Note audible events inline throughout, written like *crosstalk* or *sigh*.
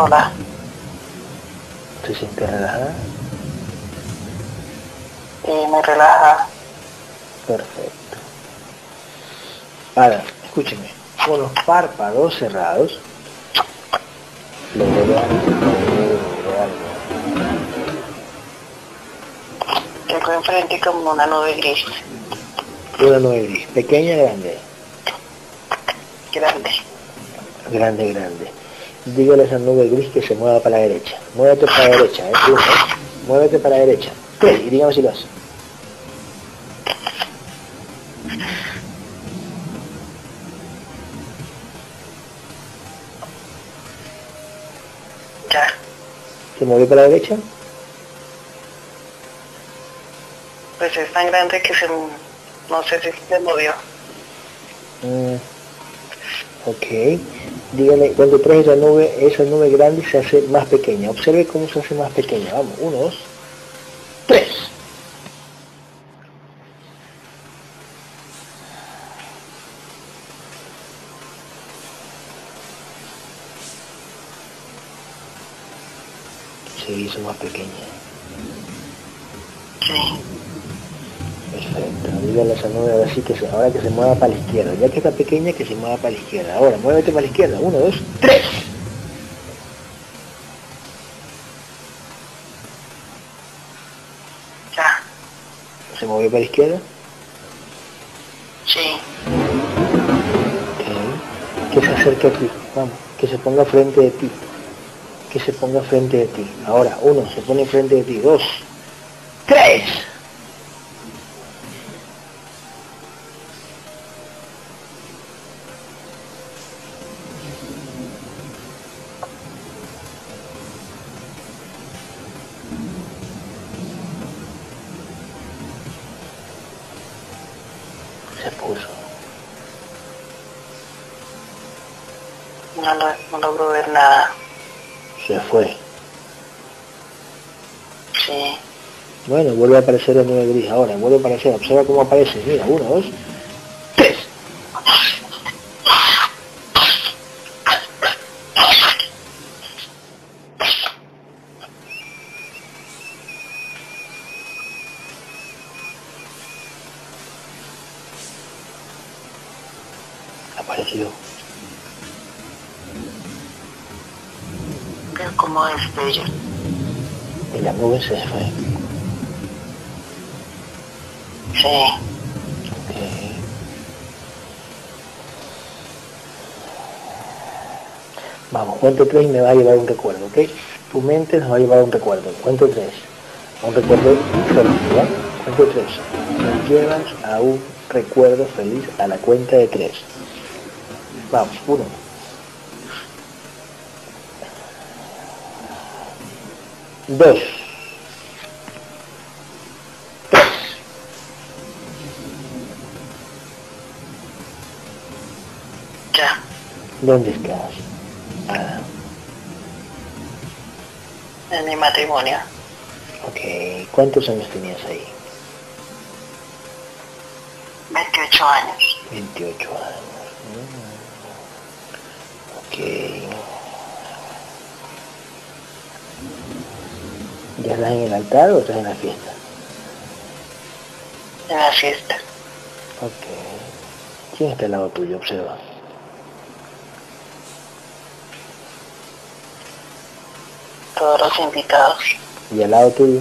Hola. ¿te sientes relajada? Y me relaja. Perfecto. Ahora, escúcheme, con los párpados cerrados, algo, logré algo. Tengo enfrente como una nube gris. Una nube gris, pequeña, grande, Grande. grande, grande. Dígale a esa nube gris que se mueva para la derecha. Muévete para la derecha, ¿eh? Muévete para la derecha. Tres, y dígame si lo hace. Ya. ¿Se movió para la derecha? Pues es tan grande que se... No sé si se movió. Mm, ok. Dígale, cuando traes esa nube, esa nube grande se hace más pequeña. Observe cómo se hace más pequeña. Vamos, uno, dos, tres. Se hizo más pequeña. Perfecto. Dígale a nube ahora sí que se, ahora que se mueva para la izquierda. Ya que está pequeña, que se mueva para la izquierda. Ahora, muévete para la izquierda. Uno, dos, tres. Ya. Se movió para la izquierda. Sí. Ok. Que se acerque a ti. Vamos. Que se ponga frente de ti. Que se ponga frente de ti. Ahora, uno, se pone frente de ti. Dos. Tres. No, lo- no logro ver nada. Se fue. Sí. Bueno, vuelve a aparecer la nube gris. Ahora, vuelve a aparecer. Observa cómo aparece. Mira, uno, dos, tres. Apareció. Veo como destello. Se fue. Sí. Vamos, cuento tres y me va a llevar un recuerdo, ¿ok? Tu mente nos va a llevar un recuerdo. Cuento tres. A un recuerdo feliz, ¿ya? Cuento tres. Nos llevas a un recuerdo feliz a la cuenta de tres. Vamos, uno. Dos. ¿Dónde estás? Ah, En mi matrimonio. ok. ¿Cuántos años tenías ahí? 28 años. 28 años. Mm. Ok. ¿Ya estás en el altar o estás en la fiesta? En la fiesta. Ok. ¿Quién está al lado tuyo? Observa. Todos los invitados. ¿Y al lado tuyo?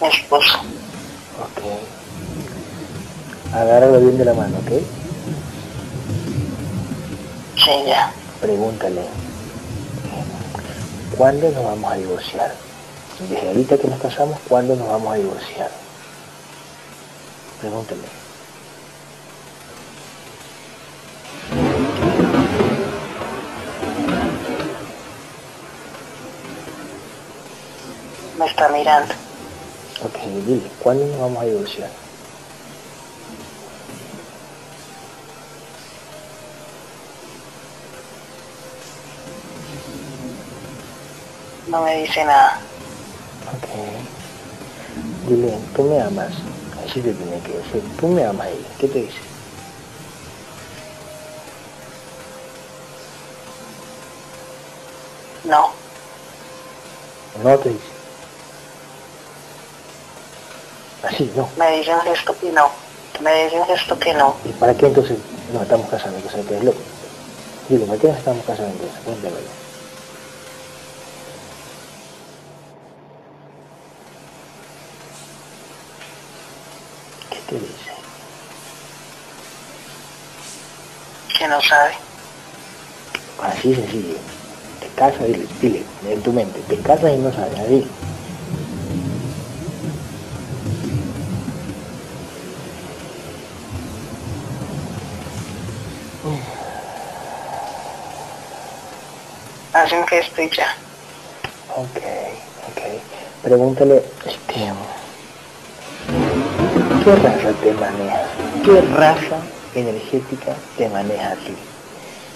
Mi esposo. Ok. Agárralo bien de la mano, ¿ok? Sí, ya. Pregúntale. ¿Cuándo nos vamos a divorciar? Desde ahorita que nos casamos, ¿cuándo nos vamos a divorciar? Pregúntale. Está mirando. Ok, dile, ¿cuándo nos vamos a divorciar? No me dice nada. Ok. Dile, tú me amas. Así te tiene que decir. Tú me amas ahí. ¿Qué te dice? No. No te dice. Así, no. Me dice un gesto que no. Me dice un gesto que no. ¿Y para qué entonces nos estamos casando? Que que es loco. Dile, ¿para qué nos estamos casando entonces? Cuéntamelo. ¿Qué te dice? Que no sabe. Así sencillo. Te casas, dile, dile, en tu mente. Te casas y no sabes, así. Hace un gesto y ya. Ok, ok. Pregúntale, este, ¿qué raza te maneja? ¿Qué raza energética te maneja a ti?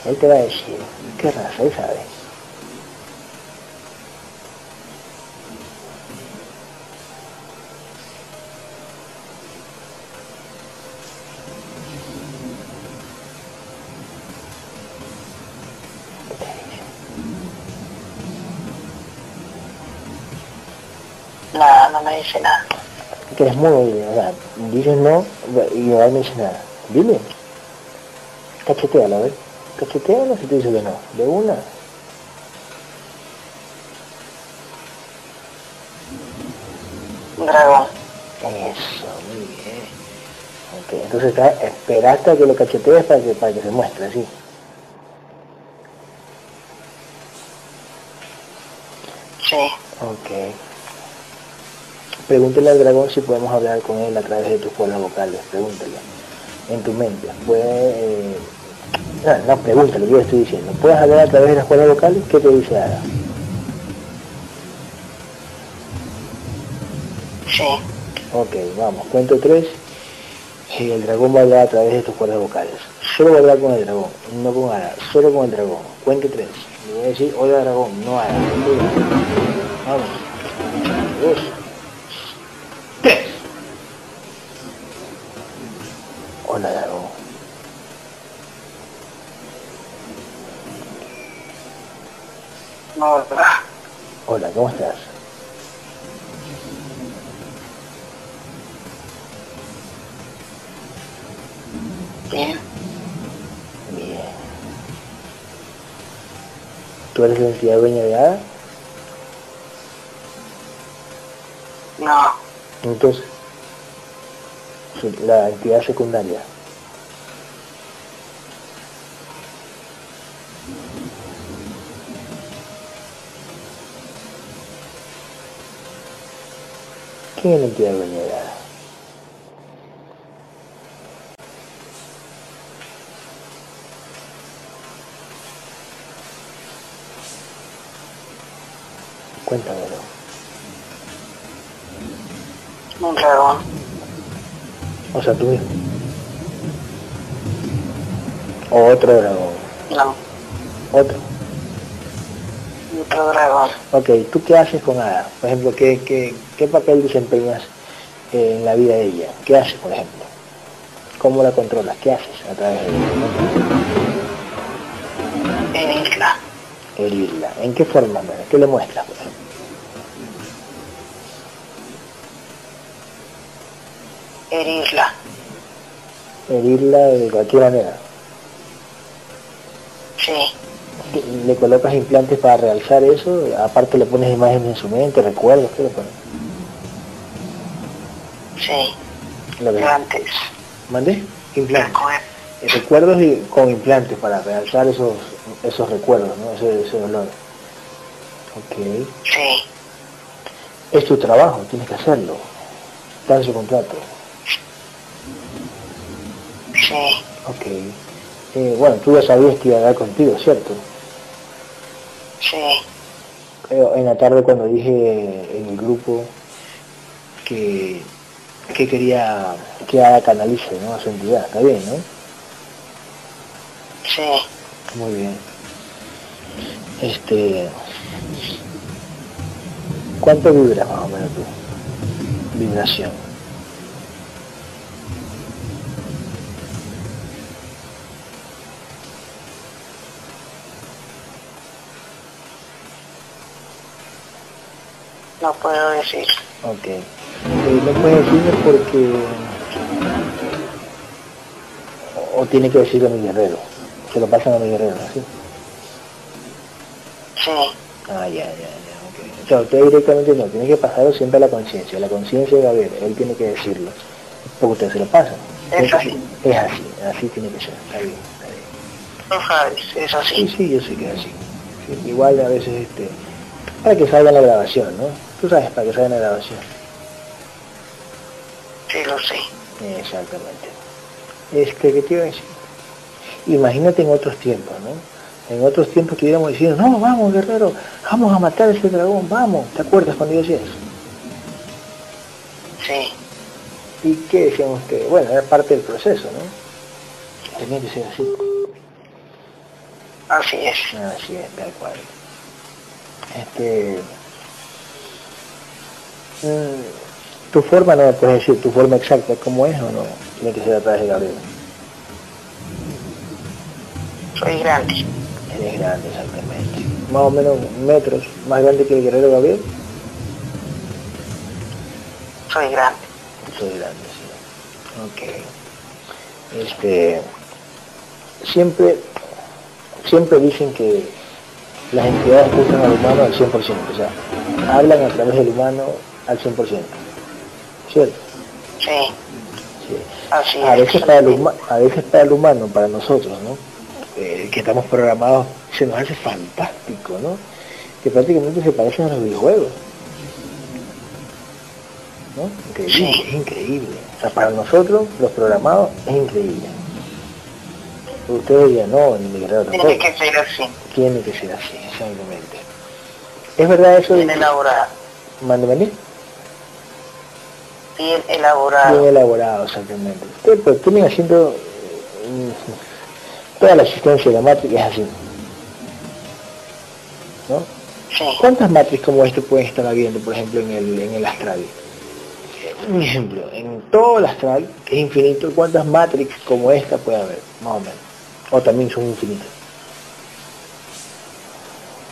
Él te va a decir, ¿qué raza? Él sabe. Nada, no me dice nada. Que eres mudo, dile, o sea, dices no y no me dice nada. Dile. Cachetealo, a ver. Cachetealo si te dice que no. De una. Un dragón. Eso, muy bien. Ok, entonces está, esperaste a que lo cachetees para que, para que se muestre, así. Sí. Ok. Pregúntale al dragón si podemos hablar con él a través de tus cuerdas vocales. Pregúntale. En tu mente. Puede, eh, no, no, pregúntale, yo estoy diciendo. ¿Puedes hablar a través de las cuerdas vocales? ¿Qué te dice Ada? Sí. Ok, vamos, cuento tres. Y el dragón va a hablar a través de tus cuerdas vocales. Solo va a hablar con el dragón, no con Ada, solo con el dragón. Cuente tres. Le voy a decir, hola dragón, no Ada. Vamos. Dos. Ah, Hola, ¿cómo estás? bien. Bien. ¿Tú eres la entidad dueña de Ada? No. Entonces, la entidad secundaria. ¿Quién es la entidad dueña de Ada? Cuéntamelo. Un dragón. O sea, tú mismo. O otro dragón. No. Otro. Otro dragón. Ok, ¿tú qué haces con Ada? Por ejemplo, ¿qué, qué, qué papel desempeñas eh, en la vida de ella? ¿Qué haces, por ejemplo? ¿Cómo la controlas? ¿Qué haces a través de ella? Herirla. Herirla. ¿En qué forma? ¿Qué le muestras, por ejemplo? Herirla. Herirla de cualquier manera. Sí. ¿Le colocas implantes para realzar eso? Aparte le pones imágenes en su mente, recuerdos, ¿qué le pones? Sí. Lo que- Antes. ¿Mandé? Implantes. Eh, recuerdos y con implantes para realzar esos esos recuerdos, ¿no? ese, ese dolor. Ok. Sí. Es tu trabajo, tienes que hacerlo. Está en su contrato. Sí. Ok. Eh, bueno, tú ya sabías que iba a dar contigo, ¿cierto? Sí. En la tarde cuando dije en el grupo que, que quería que Ada canalice ¿no? a su entidad, está bien, ¿no? Sí. Muy bien. Este. ¿Cuánto vibras más o menos tú? Vibración. No puedo decir. Ok. Eh, no puedes decirme porque... O tiene que decirlo a mi guerrero. Se lo pasan a mi guerrero, ¿sí? Sí. Ah, ya, ya, ya, ok. O sea, usted directamente no, tiene que pasarlo siempre a la conciencia. La conciencia de Gabriel, él tiene que decirlo. Porque usted se lo pasa. Es así. Es así, así tiene que ser. Está bien, está bien. No es Sí, así. sí, yo sé que es así. Sí, igual a veces, este, para que salga la grabación, ¿no? Tú sabes, para que salga en la grabación. Sí, lo sé. Exactamente. Este, ¿qué te iba a decir? Imagínate en otros tiempos, ¿no? En otros tiempos estuviéramos diciendo, no, vamos, guerrero, vamos a matar a ese dragón, vamos. ¿Te acuerdas cuando yo decía eso? Sí. ¿Y qué decían ustedes? Bueno, era parte del proceso, ¿no? Tenía que ser así. Así es. Así es, tal cual. Este... tu forma no me puedes decir, tu forma exacta, ¿cómo es o no? Tiene que ser a través de Gabriel. Soy grande. Eres grande, exactamente. Más o menos metros, más grande que el guerrero Gabriel. Soy grande. Soy grande, sí. Ok. Este... Siempre, siempre dicen que las entidades usan al humano al 100%, o sea, hablan a través del humano al 100%. ¿Cierto? Sí. Sí. Así A es. veces para el, huma- a veces para el humano, para nosotros, ¿no? Eh, que estamos programados, se nos hace fantástico, ¿no? Que prácticamente se parecen a los videojuegos. ¿No? Increíble, Sí. es increíble. O sea, para nosotros, los programados, es increíble. Ustedes dirían, no, ni mi tampoco. Tiene que ser así. Tiene que ser así, exactamente. ¿Es verdad eso de Bien elaborado. Mande venir? Bien elaborado. Bien elaborado, exactamente. Ustedes pues, tienen haciendo mm, toda la existencia de la Matrix es así. ¿No? Sí. ¿Cuántas Matrix como este pueden estar habiendo, por ejemplo, en el, en el astral? Un ejemplo, en todo el astral, que es infinito, ¿cuántas Matrix como esta puede haber? Más o menos. O también son infinitas.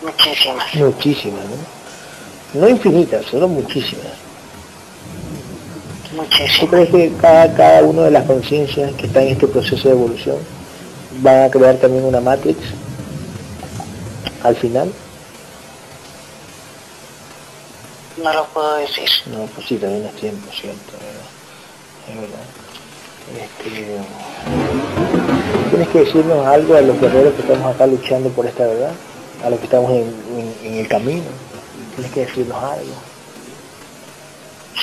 Muchísimas. Muchísimas, ¿no? No infinitas, solo muchísimas. ¿Tú Muchísimas. crees que cada, cada una de las conciencias que está en este proceso de evolución van a crear también una Matrix al final? No lo puedo decir. No, pues sí, también es tiempo, cierto, es verdad. Es verdad. Este, Tienes que decirnos algo a los guerreros que estamos acá luchando por esta verdad, a los que estamos en, en- en el camino. Tienes que decirnos algo.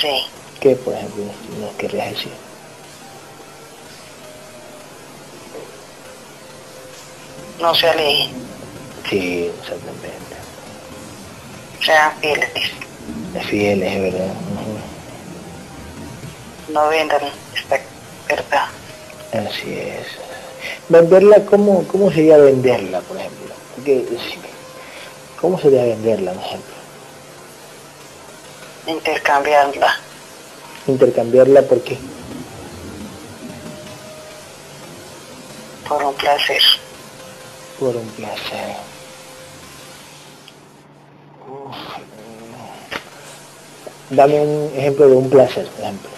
Sí. ¿Qué, por ejemplo, nos- querrías decir? No se alejen. Sí, exactamente. Sean fieles. Es fiel, es verdad. No vendan esta verdad. Así es. Venderla, ¿cómo, cómo sería venderla, por ejemplo? Porque, ¿Cómo sería venderla, por ejemplo? Intercambiarla. Intercambiarla, ¿por qué? por un placer. Por un placer. Dame un ejemplo de un placer, por ejemplo.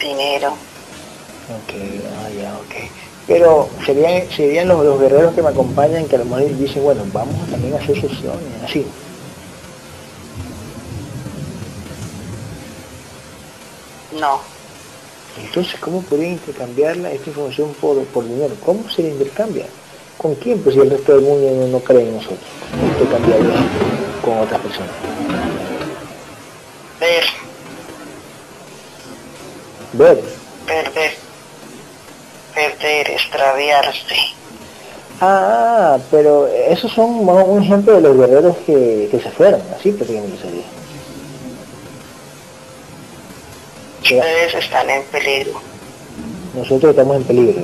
Dinero. Ok, ah, ya, ok. Pero serían, serían los, los guerreros que me acompañan que a lo mejor dicen, bueno, vamos también a hacer sesiones, así. No. Entonces, ¿cómo podría intercambiarla esta información por, por dinero? ¿Cómo se intercambia? ¿Con quién? Pues si el resto del mundo no, no cree en nosotros. ¿Cómo intercambiaría con otras personas? Ver, Ver. perder. Perder, extraviarse. Ah, pero esos son un ejemplo de los guerreros que, que se fueron, así prácticamente sería. Que Ustedes están en peligro Nosotros estamos en peligro.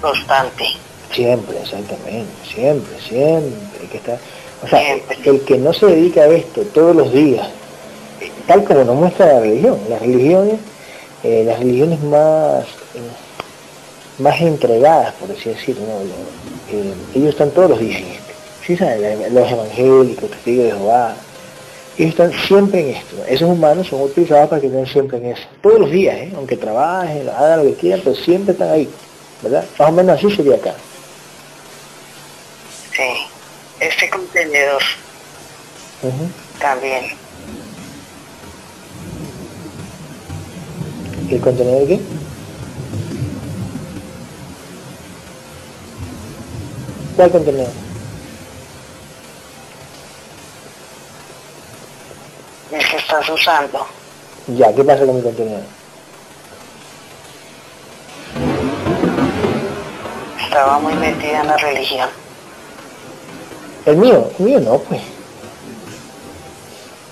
constante. Siempre, exactamente, siempre, siempre. Que está, o sea, Siempre. el que no se dedica a esto todos los días, tal como nos muestra la religión, las religiones, eh, las religiones más, eh, más entregadas, por así decirlo. Eh, ellos están todos los días en esto. ¿Sí saben? Los evangélicos, testigos de Jehová, ellos están siempre en esto. Esos humanos son utilizados para que estén siempre en eso. Todos los días, ¿eh? aunque trabajen, hagan lo que quieran, pero siempre están ahí. ¿Verdad? Más o menos así sería acá. Sí, este contenedor también. ¿El contenedor qué? ¿Cuál contenedor? El que estás usando. Ya, ¿qué pasa con mi contenedor? Estaba muy metida en la religión. ¿El mío? El mío no, pues.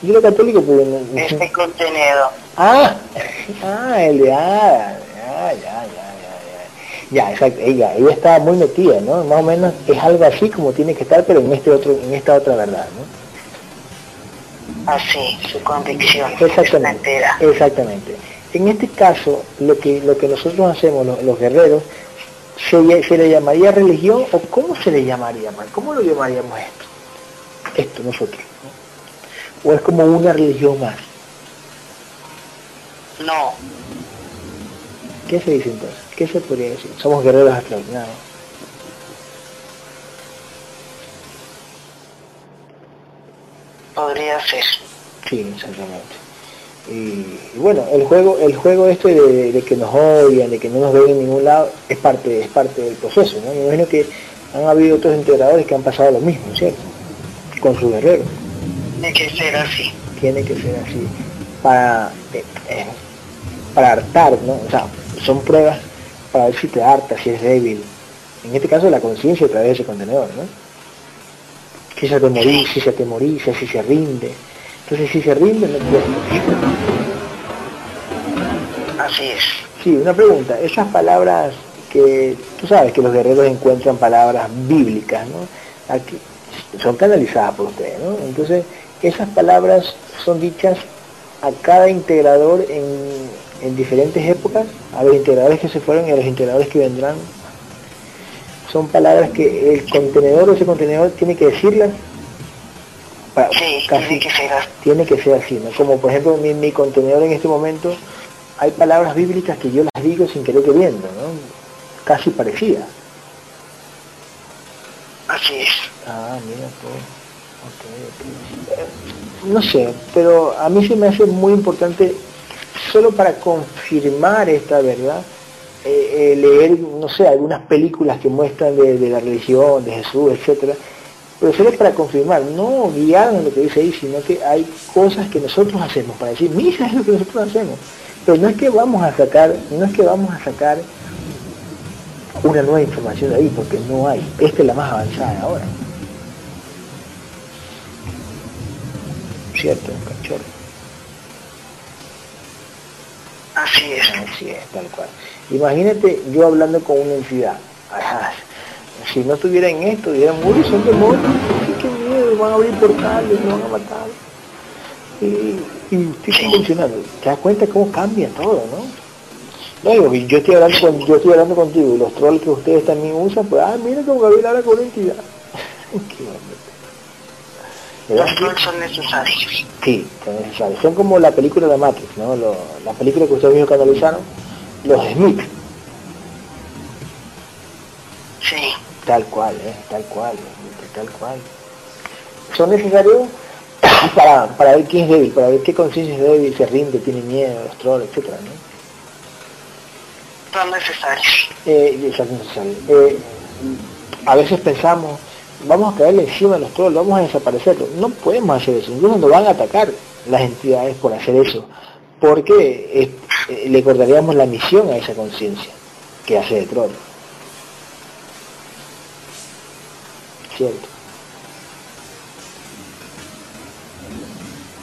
Yo era católico, pues... No, Este contenedor. Ah, *laughs* ah, el de ah, ya, ya, ya, ya, ya. Ya, exacto, ella, ella está muy metida, ¿no? Más o menos es algo así como tiene que estar, pero en este otro, en esta otra verdad, ¿no? Así, su convicción. Exactamente. entera. Exactamente. En este caso, lo que, lo que nosotros hacemos, los, los guerreros, ¿se, ¿se le llamaría religión o cómo se le llamaría? man? ¿Cómo lo llamaríamos esto? Esto nosotros. ¿no? ¿O es como una religión más? No, ¿Qué se dice entonces? ¿Qué se podría decir? Somos guerreros extraordinarios. Podría ser. Sí, exactamente. Y, y bueno, el juego, el juego este de, de que nos odian, de que no nos ven en ningún lado, es parte, es parte del proceso, ¿no? Me imagino que han habido otros integradores que han pasado lo mismo, ¿cierto? Con sus guerreros. Tiene que ser así. Tiene que ser así. Para, eh, eh, para hartar, ¿no? O sea, son pruebas para ver si te harta, si es débil. En este caso la conciencia a través de ese contenedor, ¿no? Si se te morís, si se te morís, si se rinde. Entonces si se rinde no puedes. Así es. Sí, una pregunta. Esas palabras que tú sabes que los guerreros encuentran palabras bíblicas, ¿no? Aquí, son canalizadas por ustedes, ¿no? Entonces, esas palabras son dichas a cada integrador en, en diferentes épocas, a los integradores que se fueron y a los integradores que vendrán. Son palabras que el contenedor o ese contenedor tiene que decirlas. para- Sí, casi- tiene que ser así. tiene que ser así, ¿no? Como por ejemplo mi, mi contenedor en este momento, hay palabras bíblicas que yo las digo sin querer queriendo, ¿no? Casi parecidas. Así es. Ah, mira tú. Ok, ok. Eh, No sé, pero a mí se me hace muy importante, solo para confirmar esta verdad, eh, eh, leer, no sé, algunas películas que muestran de, la religión, de Jesús, etcétera, pero solo para confirmar, no guiar en lo que dice ahí, sino que hay cosas que nosotros hacemos para decir, mira es lo que nosotros hacemos. Pero no es que vamos a sacar, no es que vamos a sacar una nueva información de ahí, porque no hay. Esta es la más avanzada ahora. ¿Cierto, cachorro? Así es. Así es, tal cual. Imagínate yo hablando con una entidad. Si no estuviera en esto, dirían, uy, son demonios, qué miedo, van a abrir portales, nos van a matar. Y, y estoy convencionando. ¿Te das cuenta cómo cambia todo, no? No, yo estoy hablando con, yo estoy hablando contigo y los trolls que ustedes también usan, pues, ah, mira cómo Gabriel habla con una entidad. *laughs* Los trolls son necesarios. Sí, son necesarios. Son como la película de Matrix, ¿no? Lo- la película que ustedes mismos canalizaron, los Smith, Sí. tal cual, ¿eh? Tal cual, tal cual. Son necesarios *coughs* para, para ver quién es débil, para ver qué conciencia es débil, se rinde, tiene miedo, los trolls, etcétera, ¿no? Son necesarios. Eh, eso es necesario. Eh, a veces pensamos, vamos a caerle encima de los trolls, vamos a desaparecerlos. No podemos hacer eso, incluso nos van a atacar las entidades por hacer eso, porque eh, le cortaríamos la misión a esa conciencia que hace de troll. Cierto.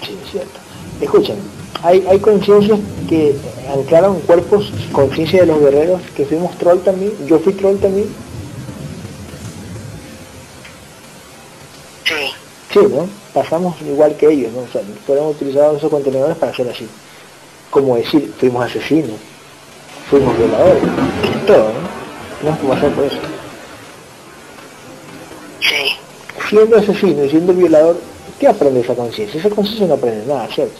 Sí, es cierto. Escuchen, hay, hay conciencias que anclaron cuerpos, conciencia de los guerreros, que fuimos troll también, yo fui troll también, Sí. sí, ¿no? Pasamos igual que ellos, ¿no? O sea, fueron utilizados esos contenedores para hacer así. Como decir, fuimos asesinos, fuimos violadores, todo, ¿no? Tienes que pasar por eso. Sí. Siendo asesino y siendo violador, ¿qué aprende esa conciencia? Esa conciencia no aprende nada, ¿cierto?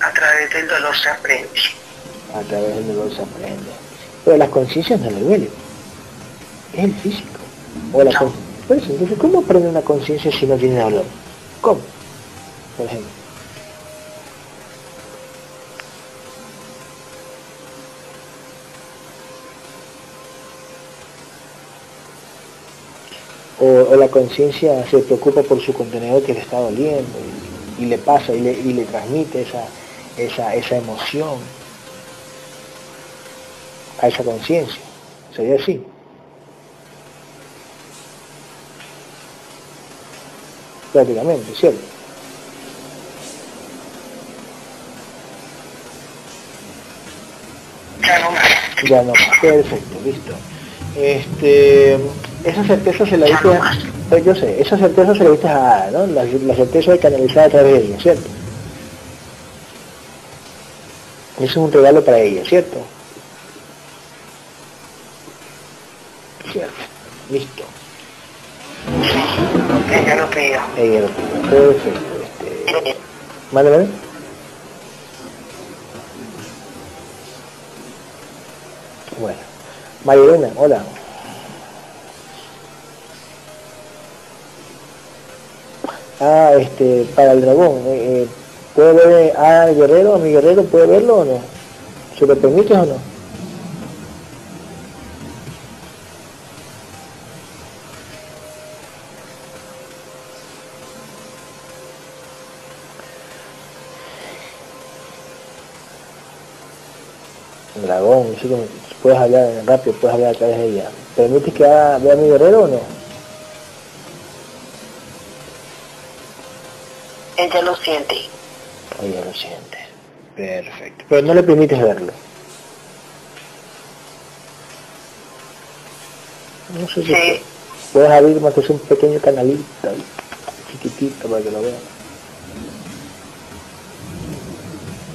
A través del dolor se aprende. A través del dolor se aprende. Pero las conciencias no le duelen. Es el físico. O la No. con- Por eso, entonces, ¿cómo aprende una conciencia si no tiene dolor? ¿Cómo? Por ejemplo. O, la conciencia se preocupa por su contenedor que le está doliendo y, y le pasa y le, y le transmite esa, esa, esa emoción a esa conciencia. Sería así. Prácticamente, ¿cierto? Ya no más. Ya no más. Perfecto, listo. Este, esa certeza se la diste no pues yo sé, esa certeza se la diste a Ada, ¿no? La, la certeza de canalizar a través de ella, ¿cierto? Eso es un regalo para ella, ¿cierto? Cierto. Listo. Ella lo pidió. Ella lo pidió. Perfecto. Vale, vale. Bueno. María hola. Ah, este, para el dragón, eh, eh, ¿puede ver al guerrero, a mi guerrero, puede verlo o no? ¿Se lo permites o no? Dragón, puedes hablar rápido, puedes hablar a través de ella. ¿Permites que haga- vea a mi guerrero o no? Ella lo siente. Ella lo siente. Perfecto. Pero no le permites verlo. No sé si Sí. puedes abrir más que sea un pequeño canalito ahí, chiquitito para que lo vea.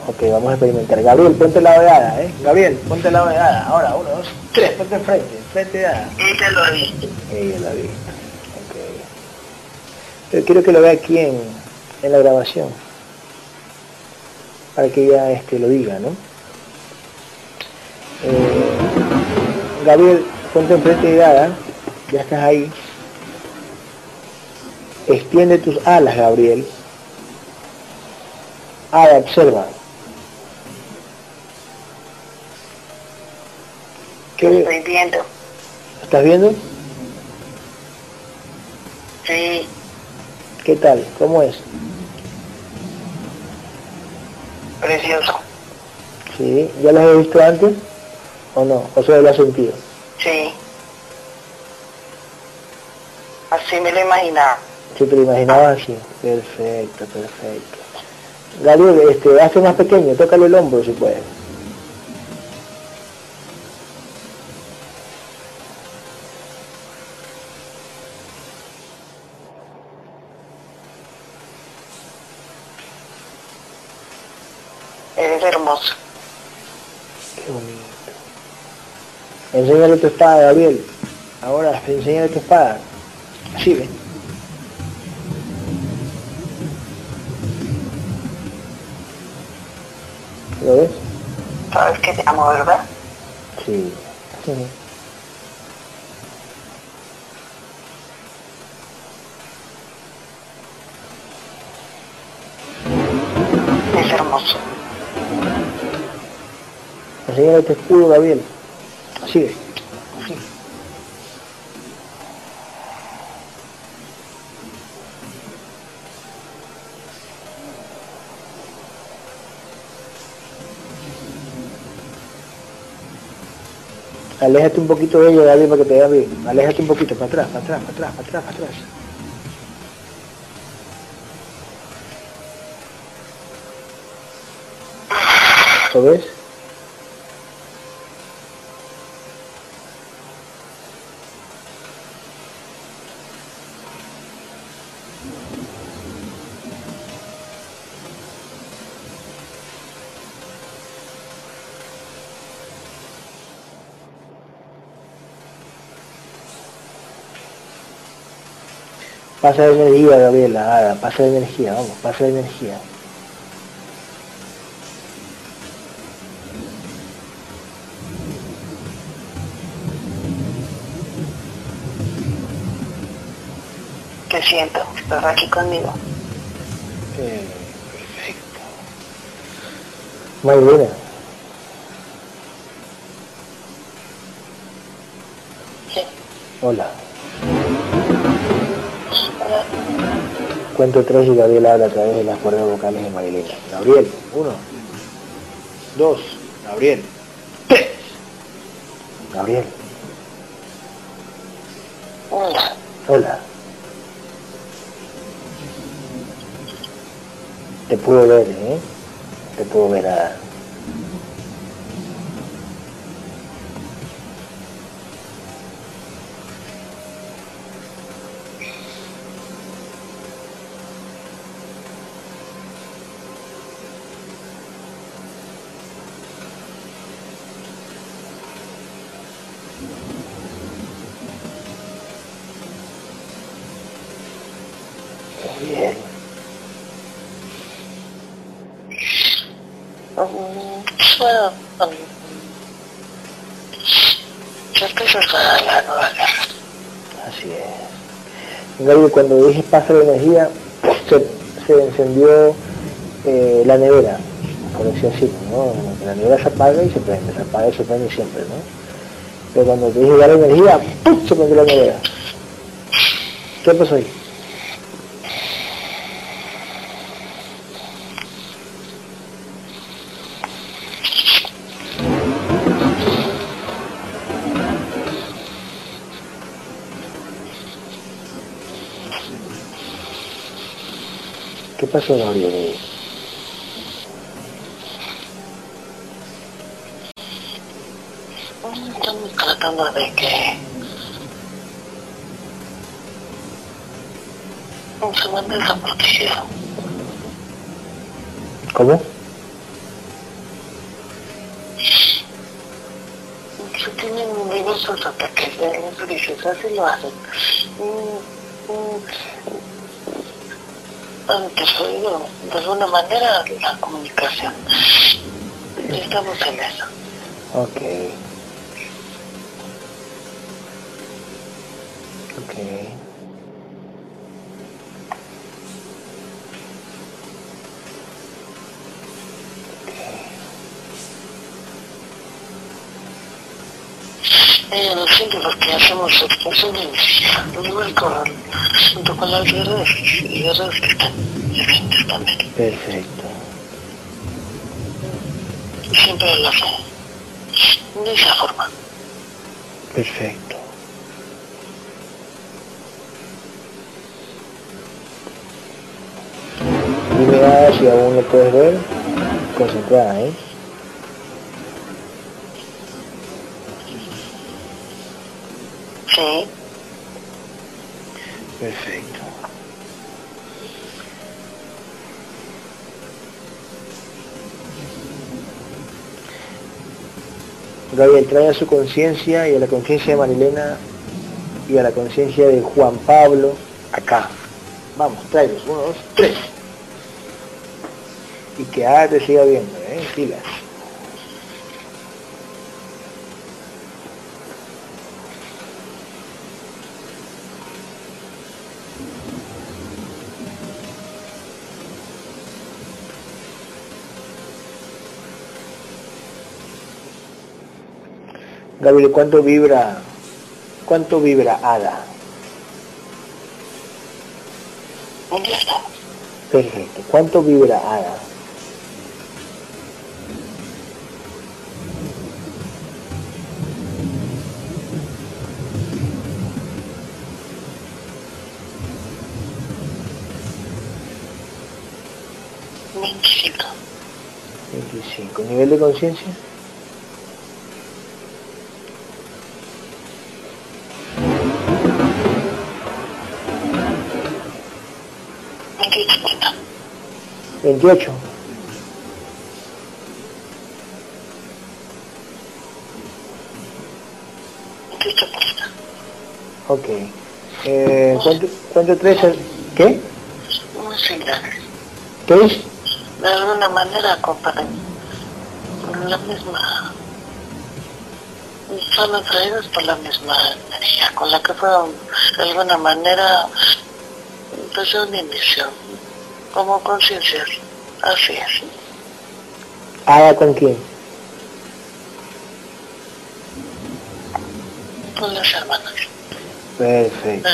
Ok, vamos a experimentar. Gabriel, ponte la veada, ¿eh? Gabriel, ponte la veada. Ahora, uno, dos, tres, ponte enfrente, enfrente de Ada. Ella lo ha visto. Ella la ha visto. Ok. Pero quiero que lo vea aquí en, en la grabación. Para que ella este, lo diga, ¿no? Eh, Gabriel, ponte enfrente de Ada. Ya estás ahí. Extiende tus alas, Gabriel. Ada, observa. ¿Qué estoy viendo. estás viendo? Sí. ¿Qué tal? ¿Cómo es? Precioso. Sí, ¿ya las he visto antes? ¿O no? ¿O solo lo has sentido? Sí. Así me lo imaginaba. ¿Sí te lo imaginabas así? Perfecto, perfecto. Gabriel, este, hace más pequeño, tócale el hombro si puedes. Eres hermoso. Qué bonito. Enséñale tu espada, Gabriel. Ahora, enséñale tu espada. Así, ven. ¿Lo ves? Sabes que te amo, ¿verdad? Sí. Ujú. Es hermoso. Enséñale tu escudo, Gabriel. Ve. Así. Aléjate un poquito de ella, Gabriel, para que te vea bien. Aléjate un poquito, para atrás, para atrás, para atrás, para atrás, para atrás. ¿Lo ves? Pasa de energía, Gabriela, haga, pasa de energía, vamos, pasa de energía. ¿Qué siento? Estás aquí conmigo. Eh, perfecto. Maylena, Sí. hola. Cuento tres y Gabriel habla a través de las cuerdas vocales de Marilena. Gabriel, uno. Dos. Gabriel. Tres. Gabriel, Hola. hola. Te puedo ver, ¿eh? Te puedo ver a... Muy bien. Mm, Bueno, mm, yo estoy cerca de la nueva guerra. Así es. Cuando dije pasa la energía, se, encendió eh, la nevera, por así, ¿no? La nevera se apaga y se prende, se apaga y se prende siempre, ¿no? Pero cuando te dije dar energía, ¡pum! se prendió la nevera. ¿Qué pasó ahí? ¿Qué pasó, Gabriel? Mm, Estamos tratando de que se mantenga protegido. ¿Cómo? Se tienen diversos ataques de los así lo hacen. Mm, mm, Han interferido de alguna manera la comunicación. Estamos en eso. Ok. Ok. Eh, lo hacemos expresiones igual con, junto con las guerras y guerras que están vigentes también. Perfecto. Y siempre lo hacen de esa forma. Perfecto. Dime si aún lo puedes ver. Concentrada, ¿eh? Sí, Perfecto. Gabriel, trae a su conciencia y a la conciencia de Marilena y a la conciencia de Juan Pablo acá. Vamos, tráelos. Uno, dos, tres. Y que A te siga viendo, ¿eh? Filas. Gabriel, ¿cuánto vibra, cuánto vibra Ada? Perfecto. ¿Cuánto vibra Ada? Veinticinco. 25. ¿Nivel de conciencia? Veintiocho cuenta. 28. Veintiocho cuenta. Ok. Eh, cuento, cuento tres, ¿qué? ¿Qué es? De alguna manera comparan la misma son atraídos por la misma energía con la que fueron de alguna manera pues una inicio como conciencias así es ¿Haga con quién? con las hermanas Perfecto.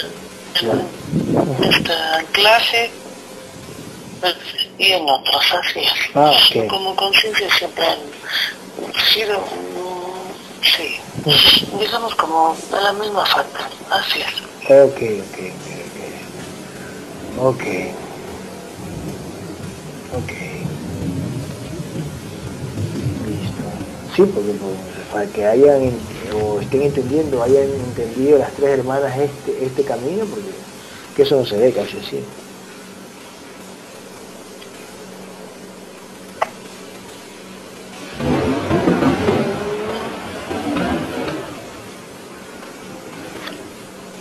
esta clase y en otros así es Ah, ok. como conciencia siempre han sido mm, sí digamos como de la misma falta así es Ok, ok, ok, ok. Ok. Ok. Listo. Sí, porque para que hayan o estén entendiendo, hayan entendido las tres hermanas este, este camino, porque que eso no se ve casi así.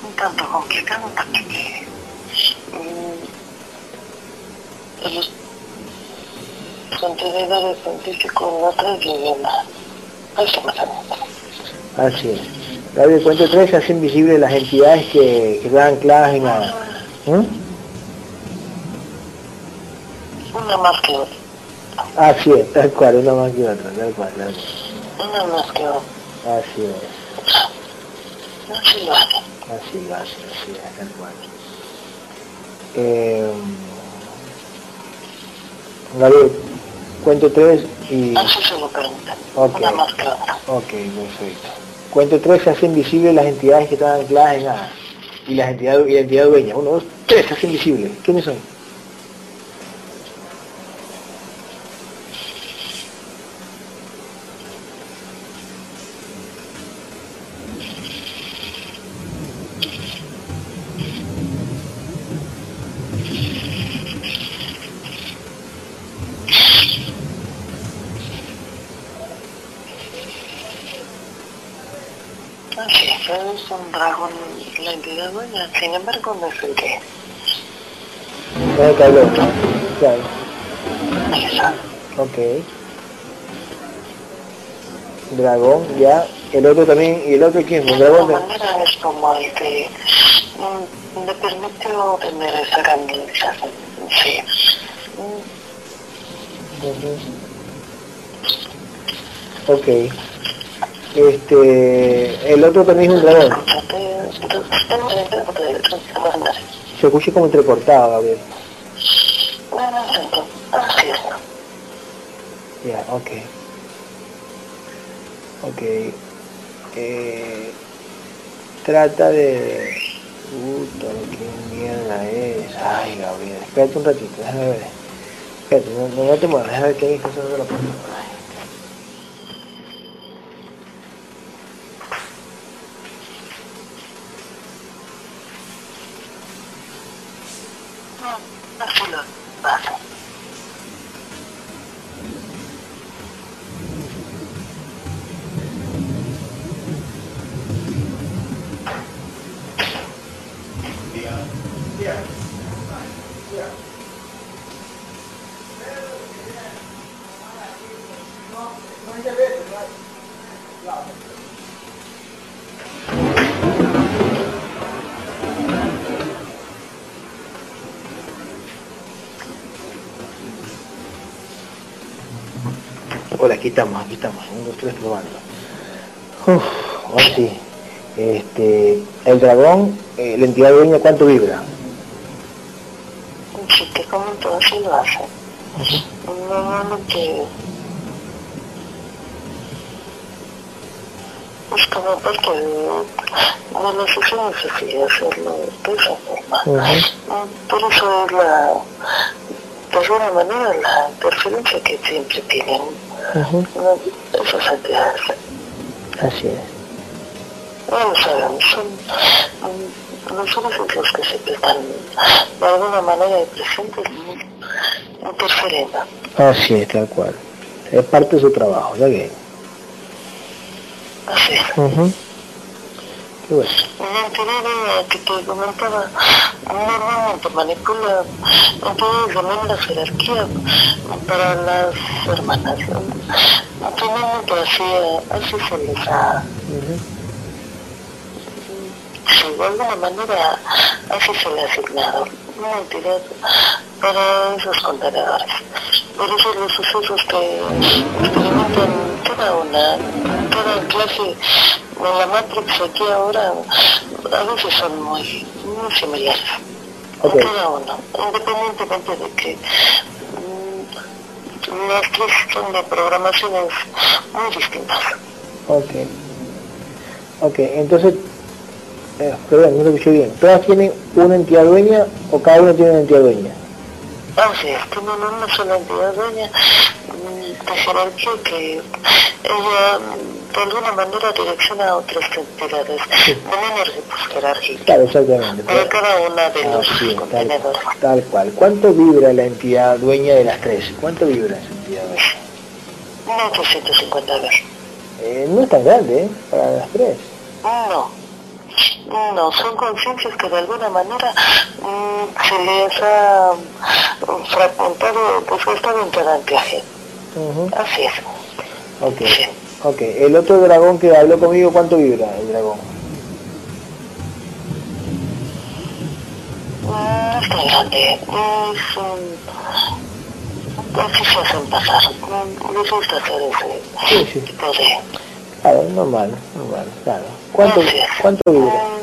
un tanto complicado porque mm, los contenedores Así es. Gabriel, cuento tres, hacen visibles las entidades que, que están ancladas en la... ¿Mm? Una más que otra, Así es, tal cual, una más que otra, tal cual, tal cual. una más que otra. Así es. Así lo hacen. Así lo hace, así es, tal cual. Eh, Gabriel, cuento tres y... Así se lo preguntan. Ok. Una más que otra. Ok, perfecto. Cuento tres, se hacen visibles las entidades que están ancladas en A. Y las entidades, y la entidad dueña. Uno, dos, tres, se hacen visibles. ¿Quiénes son? Así es, es un dragón, dueña, sin embargo el que No el cabrón, ¿no? Claro. Eso. Ok. Dragón, ya. El otro también, ¿y el otro quién? ¿Un dragón? alguna de- manera es como el que mm, me permitió tener esa grandeza. Sí. Ok. Este, el otro también es un dragón. Se escucha como entrecortado, Gabriel. Ya, ok. Ok. Eh, trata de... Puta, qué mierda es. Ay, Gabriel. Espérate un ratito, déjame ver. Espérate, no, no, te muevas, déjame ver qué está sonando la puerta. Aquí estamos, aquí estamos. Un, dos, tres, probando. Uf, sí. Este, el dragón, eh, la entidad dueña, ¿cuánto vibra? Si te comento, así lo hace. Normalmente es como parte de, de las sesiones así, hacerlo de esa forma. Por eso es la, de alguna manera, la interferencia que siempre tienen ¿no? esas entidades. Así es. Vamos a ver, son los ojos los que siempre están de alguna manera presentes interfiriendo. Así es, tal cual. Es parte de su trabajo, ¿ya que? Así es. Ujú. Bueno. La entidad que te comentaba normalmente manipula entonces también la jerarquía para las hermanas. Finalmente así, así se les ha... Sí, de alguna manera así se le ha asignado entidad para esos contenedores. Por eso los sucesos que experimentan cada una, cada clase de la Matrix aquí ahora, a veces son muy, muy similares. Okay. Cada uno, independientemente de que mm, las tres son de programaciones muy distintas. Ok. Ok, entonces eh, perdón, no lo escuché bien, ¿todas tienen una entidad dueña o cada una tiene una entidad dueña? Así es, tienen una sola entidad dueña de jerarquía que ella de alguna manera direcciona a otras entidades sí. de manera jerárquica. Claro, exactamente. Para cada una de los sí, contenedores. Tal, tal, cual. ¿Cuánto vibra la entidad dueña de las tres? ¿Cuánto vibra esa entidad dueña? 1850 a ver. Eh, no es tan grande, ¿eh? Para las tres. No. No, son conciencias que de alguna manera mmm, se les ha fragmentado pues estado en terapia. Uh Así es. Ok. Sí. Ok, el otro dragón que habló conmigo, ¿cuánto vibra el dragón? No es tan grande, es un... Así se hacen pasar, les gusta hacer ese sí, sí. tipo de... Claro, normal, normal, claro. ¿Cuánto, ¿cuánto vibra?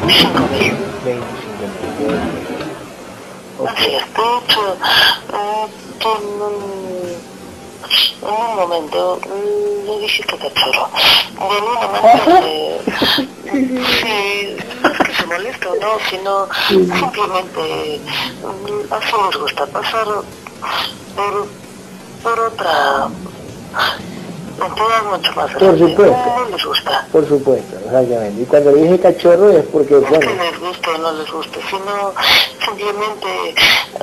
25 mil. 25 mil. Así es, de hecho, en, un, en un momento le dijiste cachorro. De alguna manera, eh, sí, no es *laughs* que se molesta o no, sino simplemente así nos gusta pasar por, por otra mucho más Por supuesto. No les gusta. Por supuesto, exactamente. Y cuando dije cachorro es porque, no bueno... que les guste o no les guste, sino simplemente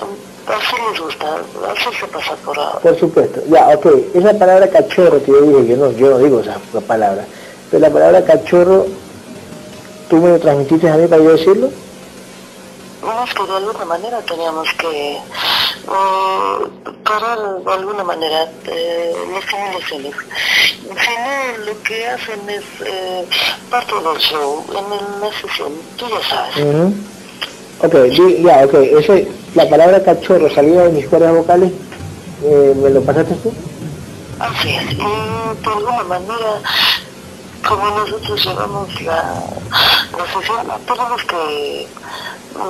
um, así les gusta, así se pasa por ahora. Por supuesto. Ya, ok. Esa palabra cachorro que yo dije, yo no, yo no digo esa palabra. Pero la palabra cachorro, ¿tú me lo transmitiste a mí para yo decirlo? Es que de alguna manera teníamos que eh, parar de alguna manera eh, las simulaciones. Si no, lo que hacen es eh, parte del show, en la sesión, tú ya sabes. Uh -huh. Ok, ya, ok. Ese, la palabra cachorro salida de mis cuerdas vocales, eh, ¿me lo pasaste tú? Así es. Y de alguna manera como nosotros llevamos la, la sesión, tenemos que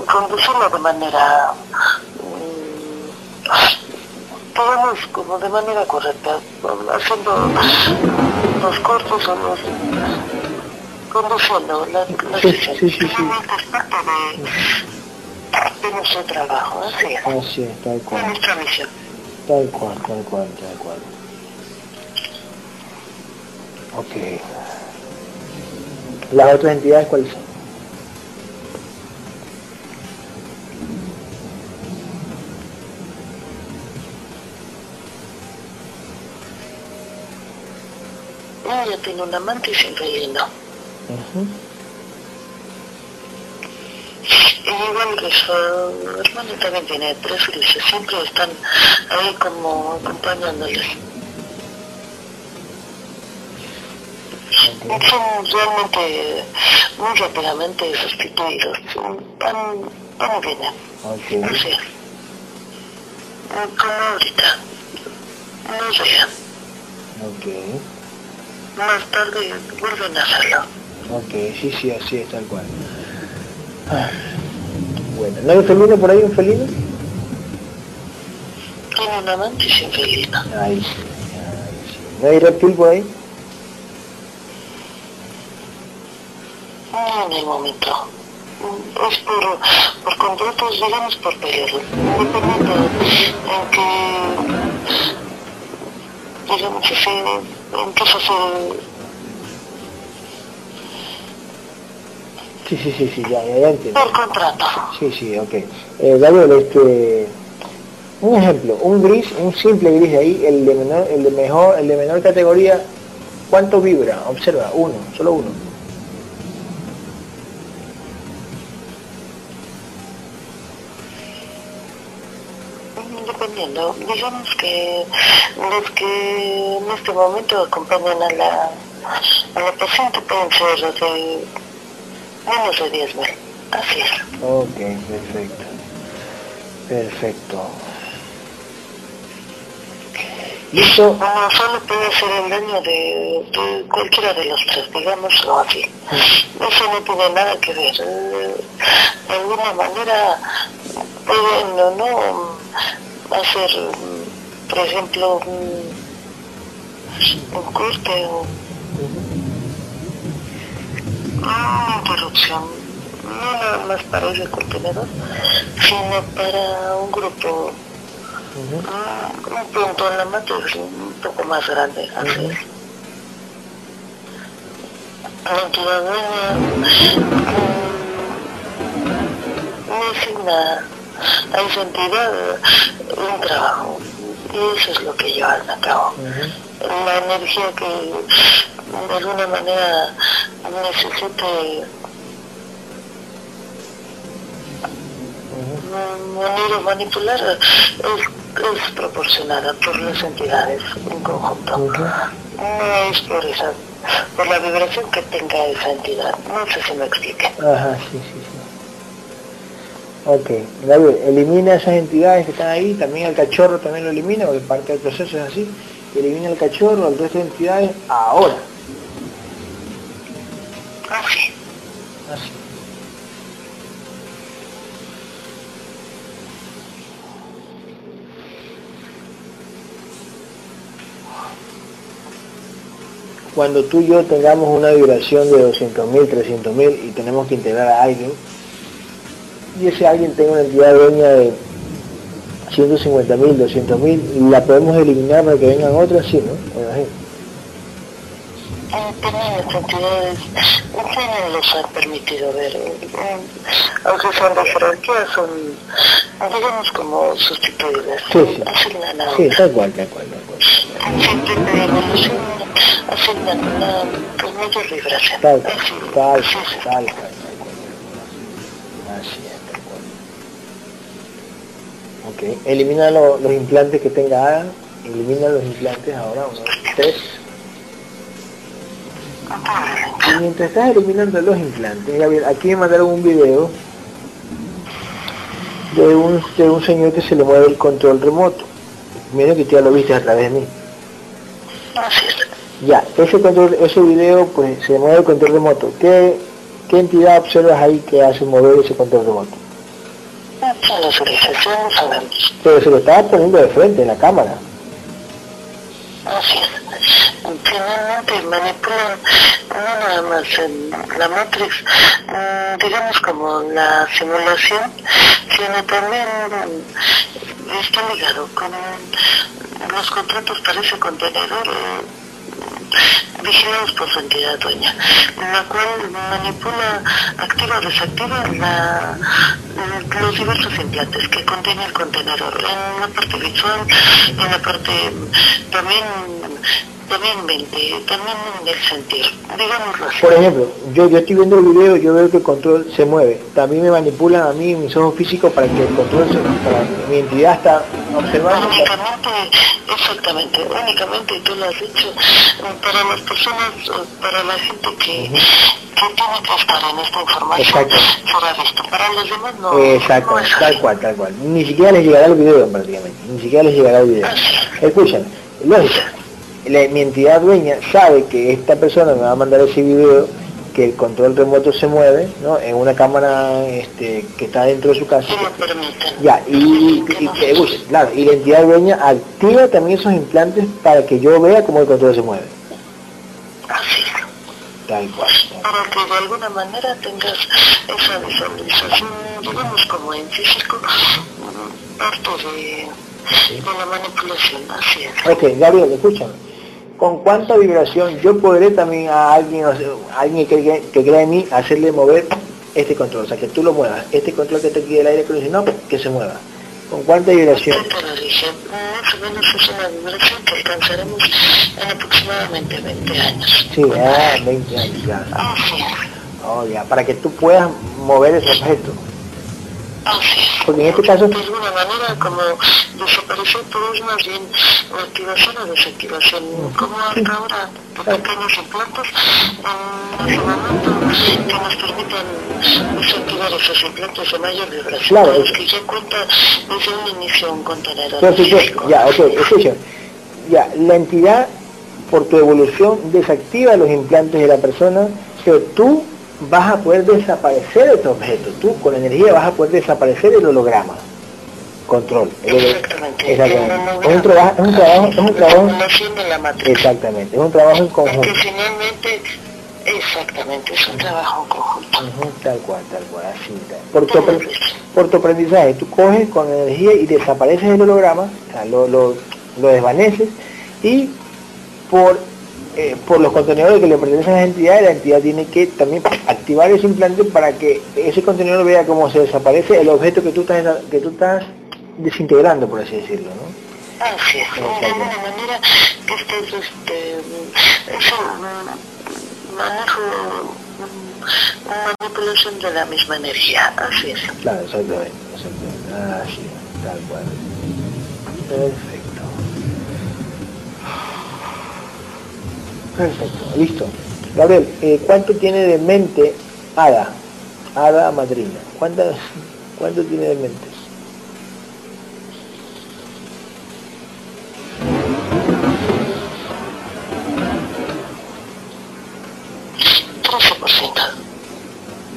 conducirlo de manera, podemos como de manera correcta, haciendo los cortos o los conduciendo la, la Sí, sesión. sí, de, de nuestro trabajo, así es. Así es, tal De cual. nuestra misión. Tal cual, tal cual, tal cual. Ok. ¿Las otras entidades cuáles son? Tiene un amante y siempre lindo. Ujú. Y igual que su hermano también tiene tres grises, siempre están ahí como acompañándoles. Ok. Son realmente muy rápidamente sustituidos, van, van y vienen. Ok. Así es. Como ahorita, no sé, Ok. Más tarde vuelven a hacerlo. Ok, sí, sí, así es, tal cual. Ah, Bueno, ¿no hay un felino por ahí, un felino? Tiene un amante y siempre lindo. Ahí sí, ahí sí. ¿No hay reptil por ahí? No en el momento. Es por, por contratos, digamos, por periodo. Dependiendo en que, digamos así, en qué fase Sí, sí, sí, sí, ya, ya, ya entiendo. del contrato. Sí, sí, ok. Eh, Gabriel, este, un ejemplo, un gris, un simple gris de ahí, el de menor, el de mejor, el de menor categoría, cuánto vibra? Observa, uno, solo uno. Digamos que los que en este momento acompañan a la, a la paciente pueden ser de menos de 10 mil. Así es. Ok, perfecto. Perfecto. ¿Listo? No, solo puede ser el daño de, cualquiera de los tres, digámoslo así. Eso no tiene nada que ver. De alguna manera pueden o no hacer, por ejemplo, un, un corte o una interrupción. No nada más para ese contenedor, sino para un grupo un punto en la matriz un poco más grande, así es. me asigna a esa entidad un trabajo y eso es lo que yo al cabo. La energía que de alguna manera necesite manera manipular es es proporcionada por las entidades en conjunto. No es por esa, por la vibración que tenga esa entidad. No sé si me explique. Ajá, sí, sí, sí. Ok, David, elimina esas entidades que están ahí, también el cachorro también lo elimina, porque parte del proceso es así, elimina el cachorro, al resto de entidades, ahora. Así. Así. cuando tú y yo tengamos una vibración de 200.000, 300.000 y tenemos que integrar a alguien, y ese alguien tenga una entidad dueña de 150.000, 200.000, ¿la podemos eliminar para que vengan otras? Sí, ¿no? También las entidades no les han permitido ver, aunque son de jerarquía, son, digamos, como sustituidas. Sí, sí. Sí, tal cual, tal cual, tal cual. Siempre asignan una, pues. Tal, tal, tal, tal. Ok, elimina lo, los implantes que tenga Adam, elimina los implantes ahora, uno, tres. Y mientras estás eliminando los implantes, Gabriel, aquí me mandaron un video de un, de un señor que se le mueve el control remoto. Mira que tú ya lo viste a través de mí. Ya, ese control, ese video pues se mueve el control remoto. ¿Qué, qué entidad observas ahí que hace mover ese control remoto? Pero se lo estaba poniendo de frente en la cámara. Así es. Finalmente manipulan no nada más en la Matrix, mm, digamos como la simulación, sino también está ligado con los contratos para ese contenedor vigilados por su entidad dueña, la cual manipula, activa o desactiva los diversos implantes que contiene el contenedor, en la parte visual, en la parte también también mente, también en el sentir, digámoslo así. Por ejemplo, yo, yo estoy viendo el video, yo veo que el control se mueve, también me manipulan a mí mis ojos físicos para que el control, se, para mi entidad está observando. Únicamente, exactamente, únicamente tú lo has dicho, para las personas, para la gente que, que tiene que estar en esta información, Exacto. visto, para los demás no. Exacto, tal cual, tal cual. Ni siquiera les llegará el video prácticamente, ni siquiera les llegará el video. Escuchen, lógico mi entidad dueña sabe que esta persona me va a mandar ese video que el control remoto se mueve ¿no? en una cámara este, que está dentro de su casa. Ya, y, claro, y la entidad dueña activa también esos implantes para que yo vea cómo el control se mueve. Así Tal cual. Para que de alguna manera tengas esa visualización, digamos como en físico, parte de, de la manipulación, así es. Ok, Gabriel, escúchame con cuánta vibración yo podré también a alguien, a alguien que, que, crea en mí, hacerle mover este control, o sea, que tú lo muevas, este control que te aquí del aire no, que se mueva. ¿Con cuánta vibración? Más o menos es una vibración que alcanzaremos en aproximadamente 20 años. Sí, ah, 20 años, ya. Ah. Oh, ya, para que tú puedas mover ese objeto. Así es. Porque en este caso... De alguna manera, como desaparecer todo es más bien la activación o desactivación. Como hasta ahora, pequeños implantes, en ese momento que nos permitan desactivar esos implantes de mayor vibración. Claro, es- que ya cuenta desde un inicio un contenedor. Por supuesto, físico. ya, ok, escucha. Ya, la entidad, por tu evolución, desactiva los implantes de la persona, pero tú vas a poder desaparecer este objeto. Tú, con energía, vas a poder desaparecer el holograma. Control. Exactamente. Exactamente. Es un trabajo, es un trabajo, es un trabajo, exactamente, es un trabajo en conjunto. finalmente, exactamente, es un trabajo en conjunto. Tal cual, tal cual, así. tal. Por tu, por tu aprendizaje, tú coges con energía y desapareces el holograma, o sea, lo, lo, lo desvaneces y por, eh, por los contenedores que le pertenecen a la entidad, la entidad tiene que también activar ese implante para que ese contenedor vea cómo se desaparece el objeto que tú estás, que tú estás desintegrando, por así decirlo, ¿no? Así es, de alguna manera que este es este, es un manejo, un- una manipulación de la misma energía, así es. Claro, exactamente, exactamente. Así, tal cual. Perfecto. Perfecto, listo. Gabriel, eh, ¿cuánto tiene de mente Ada? Ada madrina. ¿Cuántas, ¿Cuánto tiene de mente?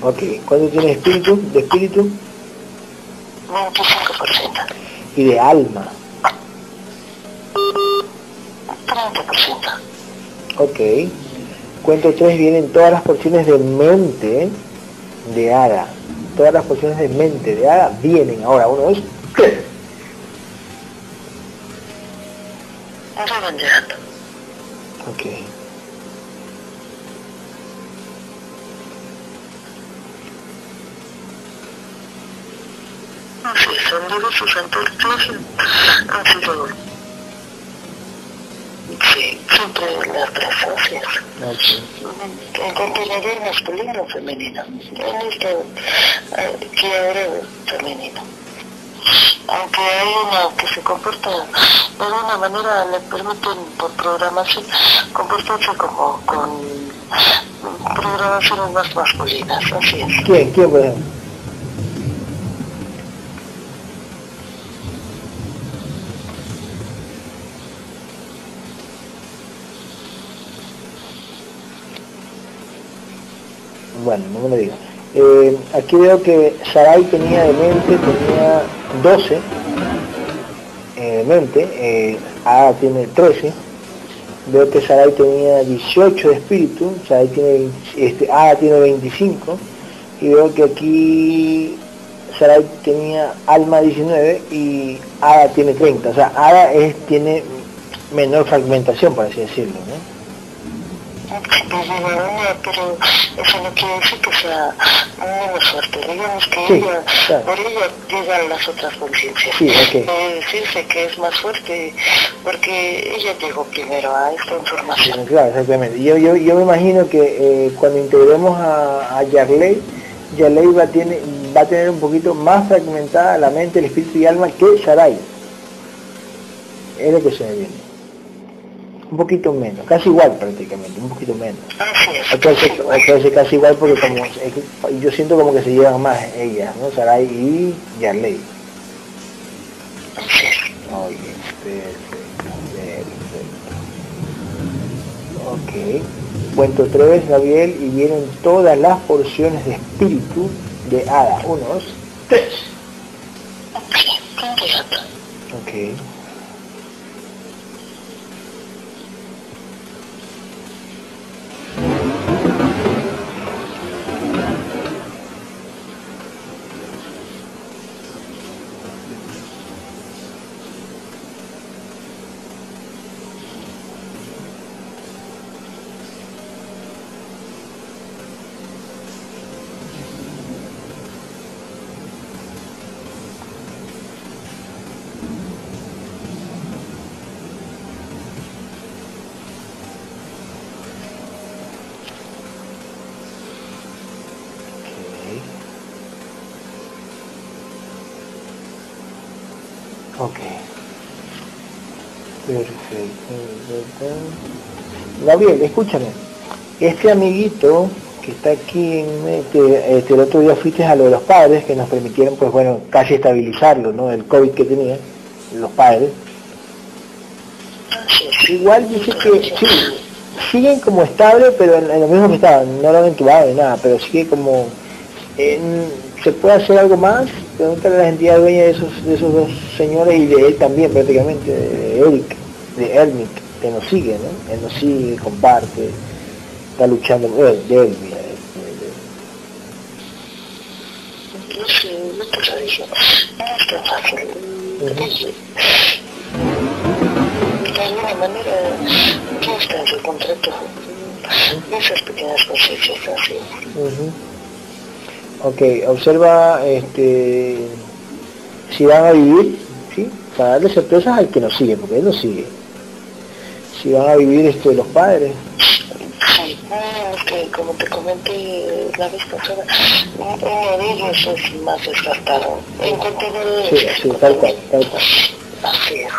Ok. ¿Cuánto tiene espíritu? De espíritu veinticinco por ciento, y de alma. treinta por ciento, Ok. Cuento 3 vienen todas las porciones de mente de Ada. Todas las porciones de mente de Ada vienen ahora. Uno es. Ok. Entornos han sido, sí, siempre las tres, así es. Ok. En contenedor masculino o femenino. En esto, eh, que ahora femenino. Aunque hay una que se comporta de alguna manera, le permiten por programación comportarse como con programaciones más masculinas, así es. ¿Quién? ¿Quién, Bueno, no me. Eh, aquí veo que Sarai tenía de mente, tenía 12 eh, mente, eh, Ada tiene 13, veo que Sarai tenía 18 de espíritu, Sarai tiene, 20 este, Ada tiene 25, y veo que aquí Sarai tenía alma 19 y Ada tiene 30, o sea, Ada es, tiene menor fragmentación, por así decirlo, ¿no? Digo, una, pero eso no quiere decir que sea menos fuerte. Digamos que ella, claro. por ella llegan las otras conciencias. Sí. Puede decirse que es más fuerte porque ella llegó primero a esta información. Claro, exactamente. Yo, yo, yo me imagino que eh, cuando integremos a, a Yarley, Yarley va tiene, va a tener un poquito más fragmentada la mente, el espíritu y alma que Sarai. Es lo que se me viene. Un poquito menos, casi igual prácticamente, un poquito menos. Así es. Hay que hacer, hay que hacer casi igual porque como, yo siento como que se llevan más ellas, ¿no? Sarai y Yarley. Oye, perfecto, perfecto. Ok. Cuento tres, Gabriel, y vienen todas las porciones de espíritu de Ada. Unos, tres. Ok. Gabriel, escúchame. Este amiguito que está aquí, en este, este, el otro día fuiste a lo de los padres, que nos permitieron, pues bueno, casi estabilizarlo, ¿no? El COVID que tenía, los padres. Igual dice que sí, siguen como estable, pero en, lo mismo que estaban, no lo han entubado ni nada, pero sigue como... ¿Se puede hacer algo más? Pregúntale a las entidades dueñas de esos, de esos dos señores y de él también prácticamente, de Eric, de Ermic, que nos sigue, ¿no? Él nos sigue, comparte, está luchando, eh, de él, mira. No sé, no te lo dije. No es tan fácil. De alguna manera, ya está en su contrato. Esas pequeñas cosillas así. Ok, observa este, si van a vivir, ¿sí? Para darle sorpresas al que nos sigue, porque él nos sigue. Si van a vivir este, los padres. Que como te comenté la vez pasada, uno de ellos es más desgastado. En cuanto a... Sí, sí, tal cual, tal cual. Así es.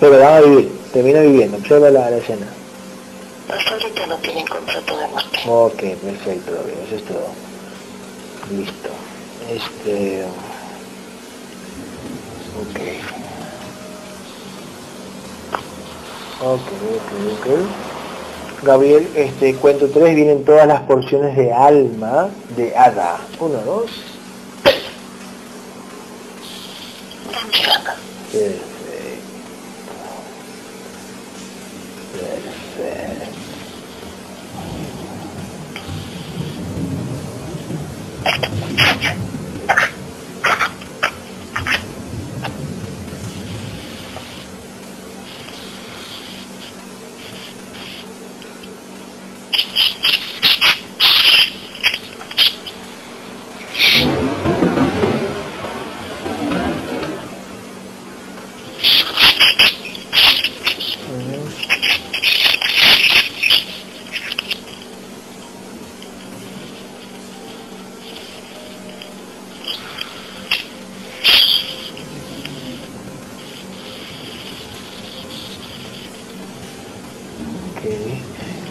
Pero van a vivir, termina viviendo, observa la, la escena. Hasta ahorita no tienen contrato de muerte. Ok, perfecto, eso es todo. Listo. Este... Ok. Ok, ok, ok. Gabriel, este cuento 3 vienen todas las porciones de alma de Ada. Uno, dos. Perfecto. Perfecto.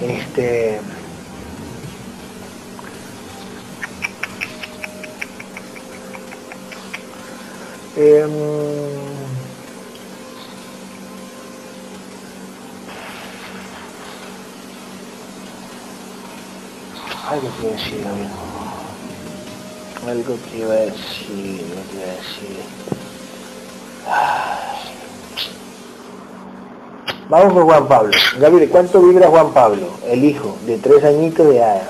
Este... Eh, algo Algo que iba a decir, algo que iba a decir. Vamos con Juan Pablo. Gabriel, ¿cuánto vibra Juan Pablo, el hijo de tres añitos de Ada?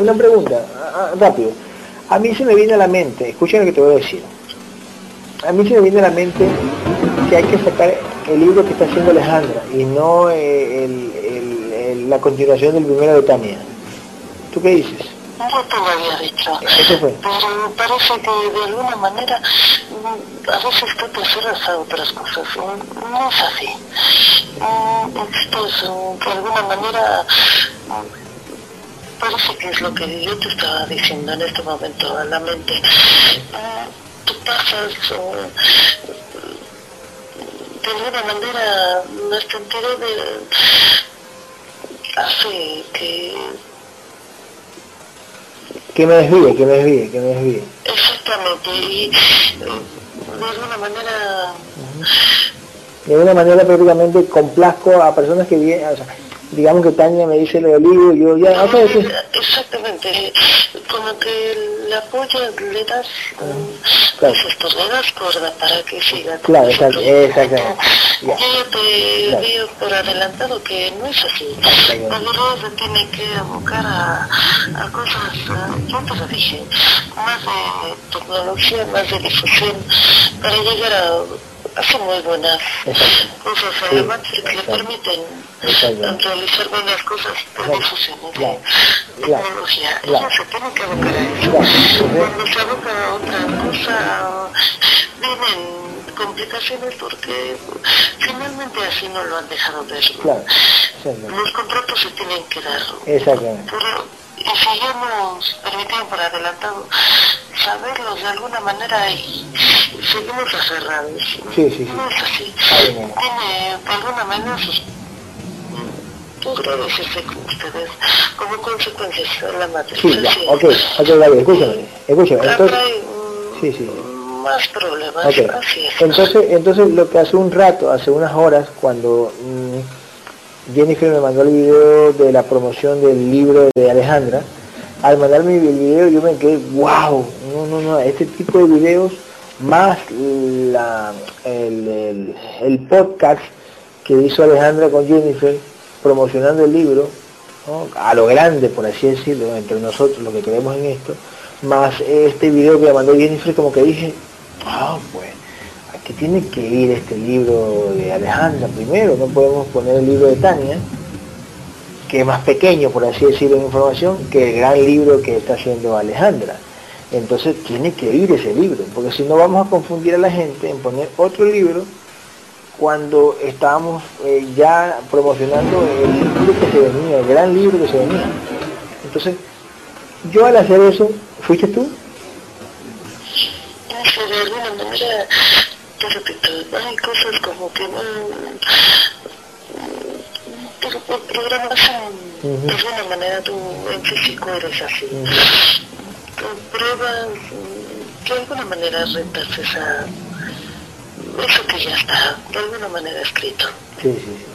Una pregunta, rápido. A mí se me viene a la mente, escuchen lo que te voy a decir. A mí se me viene a la mente que hay que sacar el libro que está haciendo Alejandra y no eh, el, el, el, la continuación del primero de Tania. ¿Tú qué dices? Yo te lo había dicho. Eso fue. Pero parece que de alguna manera a veces tú te cierras a otras cosas. No es así. Esto es, de alguna manera parece que es lo que yo te estaba diciendo en este momento a la mente. Tú pasas uh, de alguna manera nuestra entidad de, hace que que me desvíe, que me desvíe, que me desvíe. Exactamente, y de alguna manera... De alguna manera prácticamente complazco a personas que vienen, o sea, digamos que Tania me dice lo del libro, yo ya... No, okay, Exactamente, como que le apoyas, le das, claro. pues esto, le das cuerda para que siga. Claro, exacto, exactamente. Yo ya te claro. digo por adelantado que no es así. La verdad se tiene que abocar a, a cosas, yo te lo dije, más de tecnología, más de difusión, para llegar a hace muy buenas cosas, además que le permiten realizar buenas cosas por difusiones de tecnología. Ella se tiene que abocar a eso. Cuando se aboca a otra cosa, vienen complicaciones porque finalmente así no lo han dejado ver. Claro, Los contratos se tienen que dar. Exactamente. Pero, y si ya nos permiten por adelantado saberlo de alguna manera y seguimos aferrados. Sí, sí, sí. No es así. Tiene de alguna manera sus graves efectos ustedes como consecuencias de la. Sí, ya, ok, ok, vale, escúchame, escúchame. Entonces, sí, sí más problemas. Entonces, entonces lo que hace un rato, hace unas horas, cuando mm, Jennifer me mandó el video de la promoción del libro de Alejandra, al mandarme el video yo me quedé, wow, no, no, no, este tipo de videos más la, el, podcast que hizo Alejandra con Jennifer promocionando el libro, a lo grande, por así decirlo, entre nosotros, lo que creemos en esto, más este video que me mandó Jennifer, como que dije, Ah, pues, aquí tiene que ir este libro de Alejandra primero, no podemos poner el libro de Tania, que es más pequeño, por así decirlo, en información, que el gran libro que está haciendo Alejandra. Entonces tiene que ir ese libro, porque si no vamos a confundir a la gente en poner otro libro cuando estábamos eh, ya promocionando el libro que se venía, el gran libro que se venía. Entonces, yo al hacer eso, ¿fuiste tú? Hay cosas como que no... Pero por de alguna manera tú en físico eres así. Tú pruebas, de alguna manera rentas esa... Eso que ya está, de alguna manera escrito. Sí, sí, sí.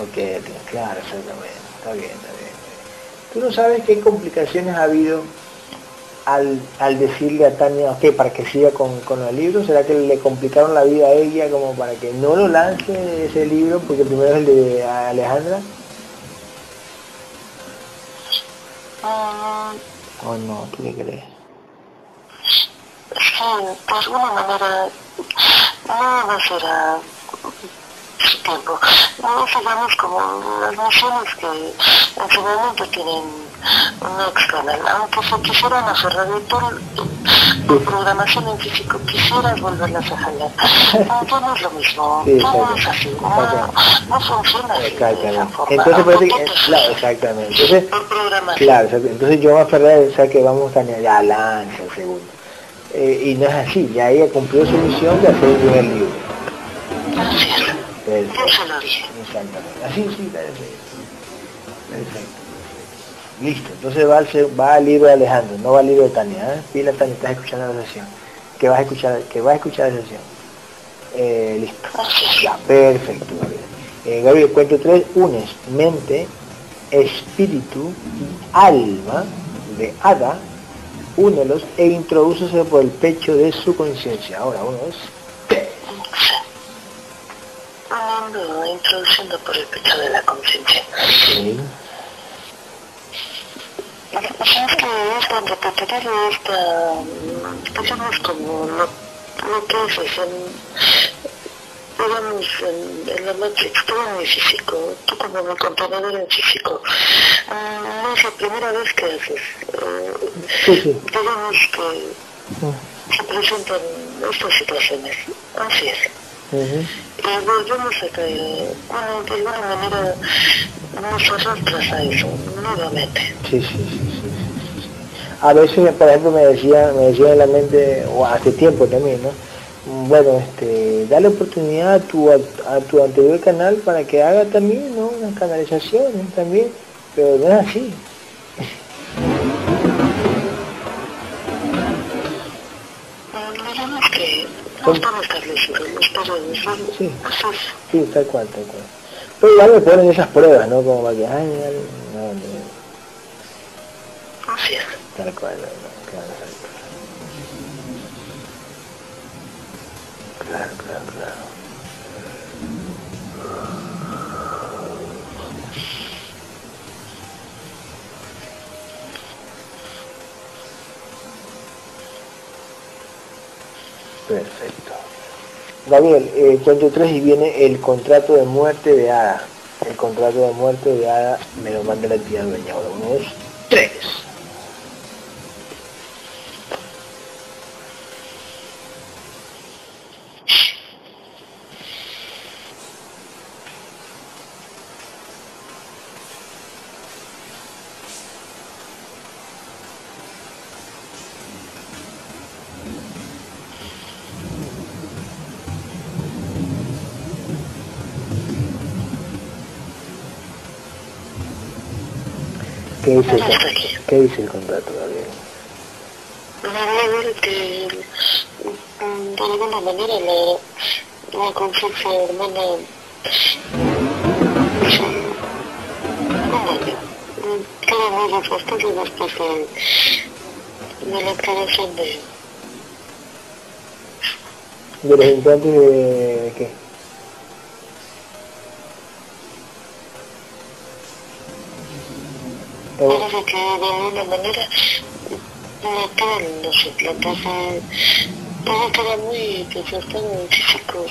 Ok, claro, exactamente. Está bien, está bien. ¿Tú no sabes qué complicaciones ha habido al, al decirle a Tania, ok, para que siga con, con el libro? ¿Será que le complicaron la vida a ella como para que no lo lance ese libro, porque primero es el de Alejandra? ¿O no? ¿Tú qué crees? Sí, de alguna manera no, no será su tiempo. No sigamos como las naciones que en su momento tienen no extrañan, aunque se quisieran aferrar de todo tu programación en físico, quisieras volverlas a jalar. No, no es lo mismo, sí, es así, no, no funciona así de esa forma. Entonces parece que, claro, exactamente. Entonces, claro, entonces yo me aferré a pensar que vamos a tener ya lanza segundo. Eh, y no es así, ya ella cumplió su misión de hacer el primer libro. Así es. Perfecto. Yo se lo dije. Exactamente. Así sí, perfecto. Perfecto. Listo, entonces va al, va al libro de Alejandro, no va al libro de Tania. ¿eh? Pila Tania, estás escuchando la sesión. Que vas a escuchar, que vas a escuchar la sesión. Eh, listo. Ya, perfecto, Gabriel. Eh, Gabriel, cuento tres, unes mente, espíritu alma de Ada, únelos e introdúcese por el pecho de su conciencia. Ahora, uno es... introduciendo por el pecho de la conciencia. Lo que pasa es que esta repetitivo, esta, digamos como lo, lo que es en, digamos, en, en la Matrix, todo muy físico, tú como mi contenedor en físico, no es la primera vez que haces, sí, sí. digamos que se presentan estas situaciones, así es. Uh -huh. Y volvemos a que, bueno, de alguna manera nos arrastras a eso, nuevamente. Sí, sí, sí, sí. A veces, por ejemplo, me decía, me decía en la mente, o hace tiempo también, ¿no? Bueno, este, dale oportunidad a tu, a, a tu anterior canal para que haga también, ¿no? Unas canalizaciones también, pero no es así. No estamos establecidos, no estamos Sí, sí, tal cual, tal cual. Pero igual me ponen esas pruebas, ¿no? Como para que, ay, no, no, no. Así es. Tal cual, no, claro, claro, claro, claro. Perfecto. Gabriel, eh, cuento tres y viene el contrato de muerte de Ada. El contrato de muerte de Ada me lo manda la tía dueña. ¿Qué dice, el, ¿Qué dice el contrato, Gabriel? que de alguna manera la, la confianza hermana cada vez es bastante después de, de la creación de... ¿De los implantes de qué? Parece que de alguna manera notar los implantes todo queda muy desgastado físico.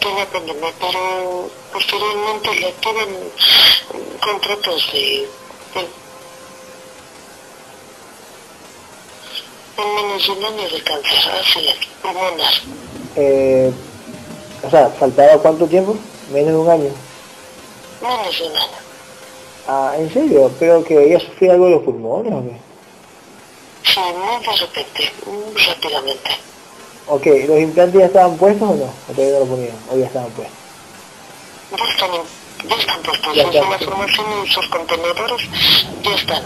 Toda pandemia, pero posteriormente le toman contratos de, en menos de un año de cáncer, es, pulmonar. Eh, o sea, ¿faltaba cuánto tiempo? Menos de un año. Menos de un año. Ah, ¿en serio? ¿Pero que ella sufría algo de los pulmones o qué? Sí, muy de repente, muy rápidamente. Ok, ¿los implantes ya estaban puestos o no? ¿O todavía no los ponían? ¿O ya estaban puestos? Ya están, ya están puestos, Ya están. la formación en sus contenedores ya están.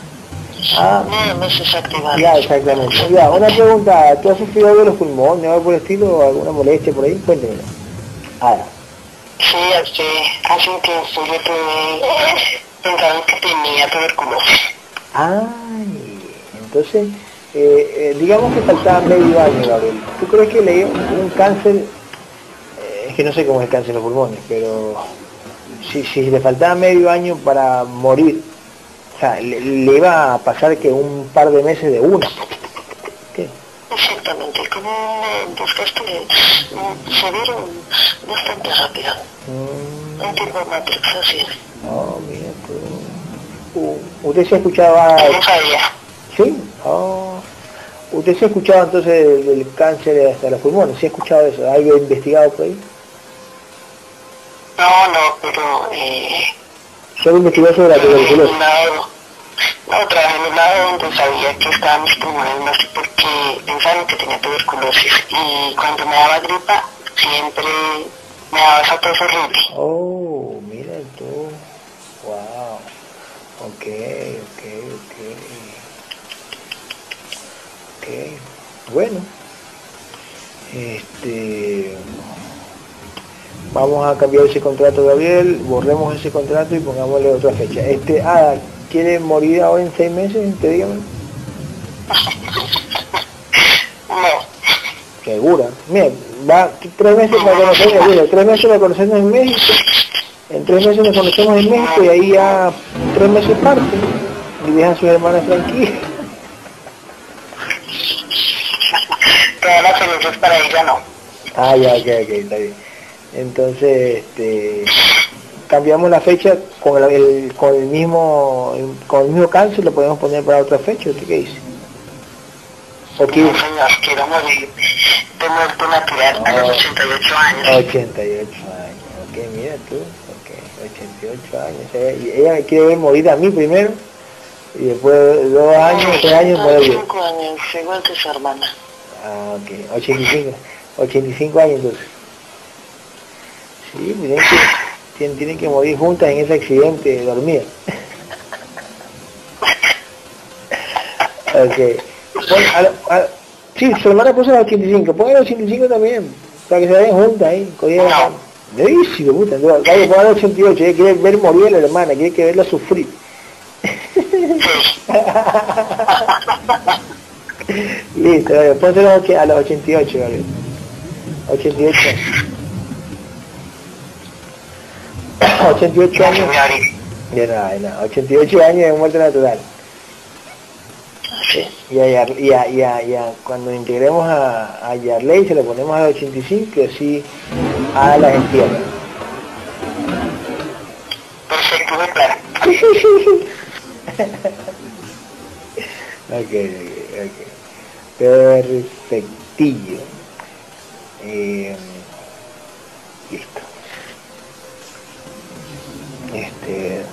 Ah. Nada más es activar. Ya, exactamente. Ya, una pregunta, ¿tú has sufrido algo de los pulmones o algo por el estilo? ¿Alguna molestia por ahí? Cuéntemelo. Ah, Sí, este, hace un tiempo yo tuve, pensaron que tenía tuberculosis. Ay, entonces, eh, eh, digamos que faltaba medio año, Gabriel. ¿Tú crees que le dio un cáncer? eh, es que no sé cómo es el cáncer en los pulmones, pero si, si le faltaba medio año para morir, o sea, le, le iba a pasar que un par de meses de una. ¿Qué? Exactamente, como un desgaste mm, severo bastante rápido. Mm, Un tipo Matrix, así es. oh, mira tú. ¿Usted se ha escuchado a- No sabía. ¿Sí? Oh. ¿Usted se ha escuchado entonces del, cáncer hasta los pulmones? ¿Se ha escuchado eso? ¿Algo investigado por ahí? No, no, pero eh, Solo investigó sobre la tuberculosis. lado, no, trabajé en un lado donde sabía que estaban mis pulmones, no sé por qué pensaron que tenía tuberculosis. Y cuando me daba gripa, siempre me esa tos horrible. Oh, mira tú. Wow. Ok, ok, ok. Ok. Bueno. Este... Vamos a cambiar ese contrato, Gabriel. Borremos ese contrato y pongámosle otra fecha. Este, ah, ¿quiere morir ahora en seis meses? Te dígame. *laughs* No, Segura. Mira, va tres meses para conocernos, mira, tres meses para conocernos en México. En tres meses nos conocemos en México y ahí ya tres meses parte. Y dejan a sus hermanas tranquilas. todas las cenizas para ella no. Ah, ya, ok, ok, está bien. Entonces, este, cambiamos la fecha con el, el- con el mismo con el mismo cáncer, lo podemos poner para otra fecha, ¿usted qué dice? ¿O qué? No, señor, quiero morir de muerte natural a los 88 años. 88 años, ok, mira tú, ok, 88 años. Ella, y ella me quiere ver morir a mí primero y después de dos años, tres años morir yo. 5 años, igual que su hermana. Ah, ok, 85, 85 años entonces. Sí, tienen que, tienen, tienen que morir juntas en ese accidente dormida. *laughs* ok. Bueno, a, lo- a- sí, su hermana puso los 85, pongan los 85 también, para que se vayan juntas ahí, cogida de la mano. Puta, vaya, pongan los 88, ella quiere ver morir a la hermana, quiere que verla sufrir. *laughs* Listo, vale, pónselo a los- a los 88, vale. 88 *coughs* años. 88 años. De nada, de nada. 88 años de muerte natural. Sí. Y a, y a, y a, y a cuando integremos a, a Yarley se le ponemos a 85 y así a las entierra. Perfecto, *laughs* ok, ok, ok. Perfectillo. Eh, listo. Este. *laughs*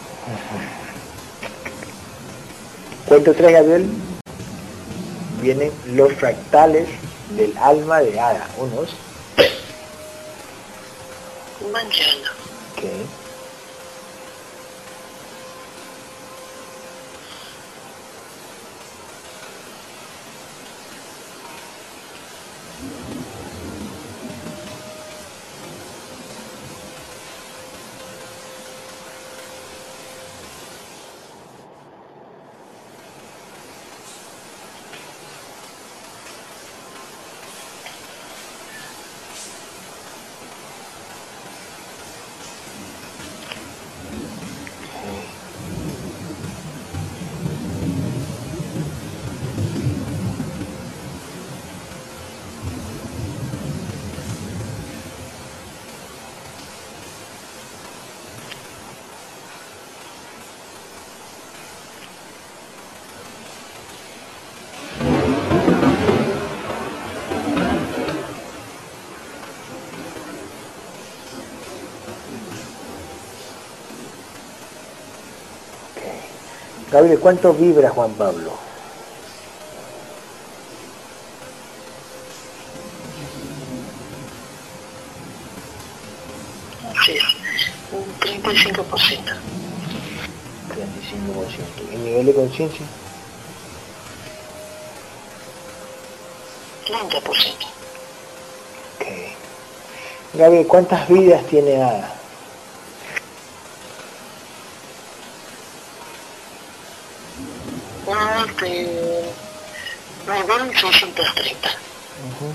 Cuento 3, Gabriel. Vienen los fractales del alma de Ada. Unos. Mañana. Gabriel, ¿cuánto vibra Juan Pablo? Es. Un 35%. 35%. ¿El nivel de conciencia? 30%. Ok. Gabriel, ¿cuántas vidas tiene Ada? 630. Uh -huh.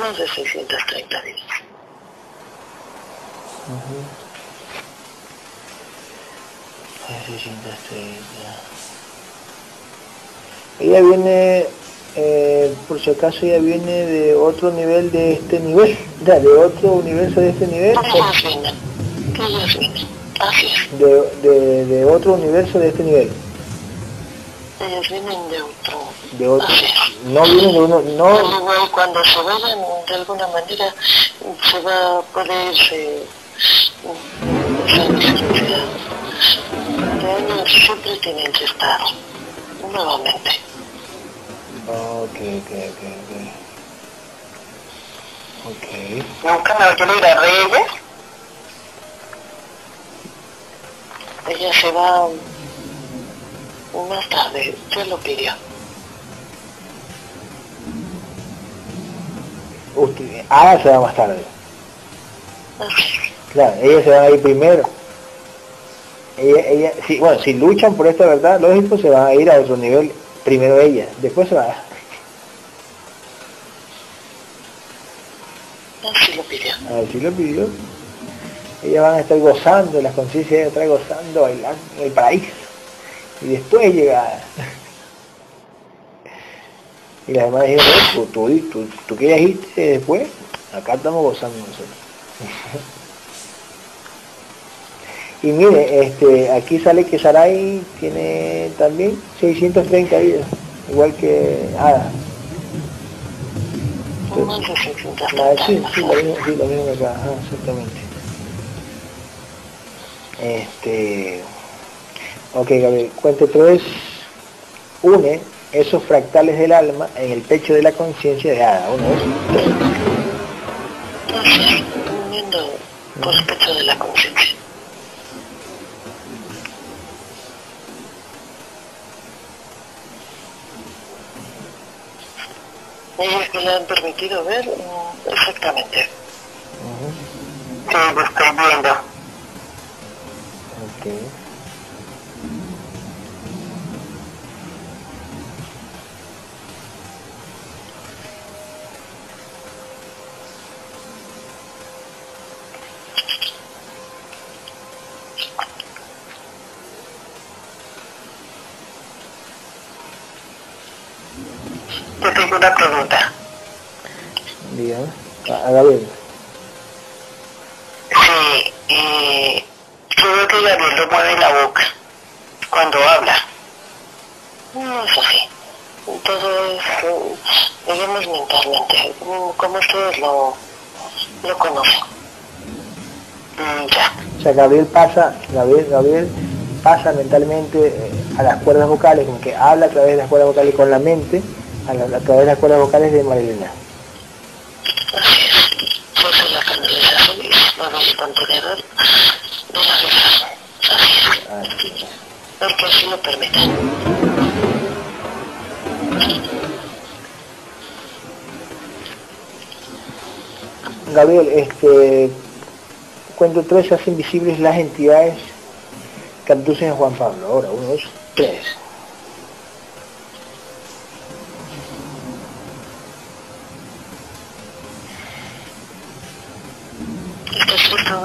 Más de 630 días. Uh -huh. 630. Ella viene, eh, por si acaso, ella viene de otro nivel de este nivel, de, de otro universo de este nivel. De, de, de otro universo de este nivel. Ellas vienen de otro. de no viene de uno, no, Al igual cuando se vayan, de alguna manera se va a poder eh, años siempre tienen que estar nuevamente. ok, ok, ok, ok, Nunca me voy a ir a Reyes. Ella se va más tarde, se lo pidió. usted, Ada se va más tarde, Así. claro, ella se va a ir primero, ella, ella, sí, bueno, si luchan por esta verdad, lógico, se van a ir a otro nivel, primero ella, después se va, Así lo pidió. a si lo pidió, ellas van a estar gozando, las conciencias van a estar gozando, bailando en el paraíso, y después llega, y las demás dijeron, "Eh, tú, tú, tú, tú querías irte después, acá estamos gozando nosotros. *laughs* Y mire, este, aquí sale que Sarai tiene también 630 vidas, igual que Ada. Más de 630 Ah, sí, sí, lo mismo, sí, lo mismo acá, exactamente. Este, ok, Gabriel, cuento tres, une esos fractales del alma en el pecho de la conciencia de Ada. Uno, dos, tres. Así es, uniendo por el pecho de la conciencia. Ellos que le han permitido ver exactamente. Ujú, Sí, lo estoy viendo. ok. Tengo una pregunta. Bien, haga bien. Sí, y creo que Gabriel lo mueve la boca cuando habla. No es así. Entonces, digamos mentalmente, como ustedes lo, lo conocen. Mm, ya. O sea, Gabriel pasa, Gabriel, Gabriel pasa mentalmente eh, a las cuerdas vocales, como que habla a través de las cuerdas vocales con la mente, a, la, a través de las cuerdas vocales de Marilena. Así es. Pues en la canalización y vamos a contenedor de la verdad. Así es. Porque así lo permiten. Gabriel, este, cuento tres, hacen visibles las entidades que abducen a Juan Pablo. Ahora, uno, dos, tres.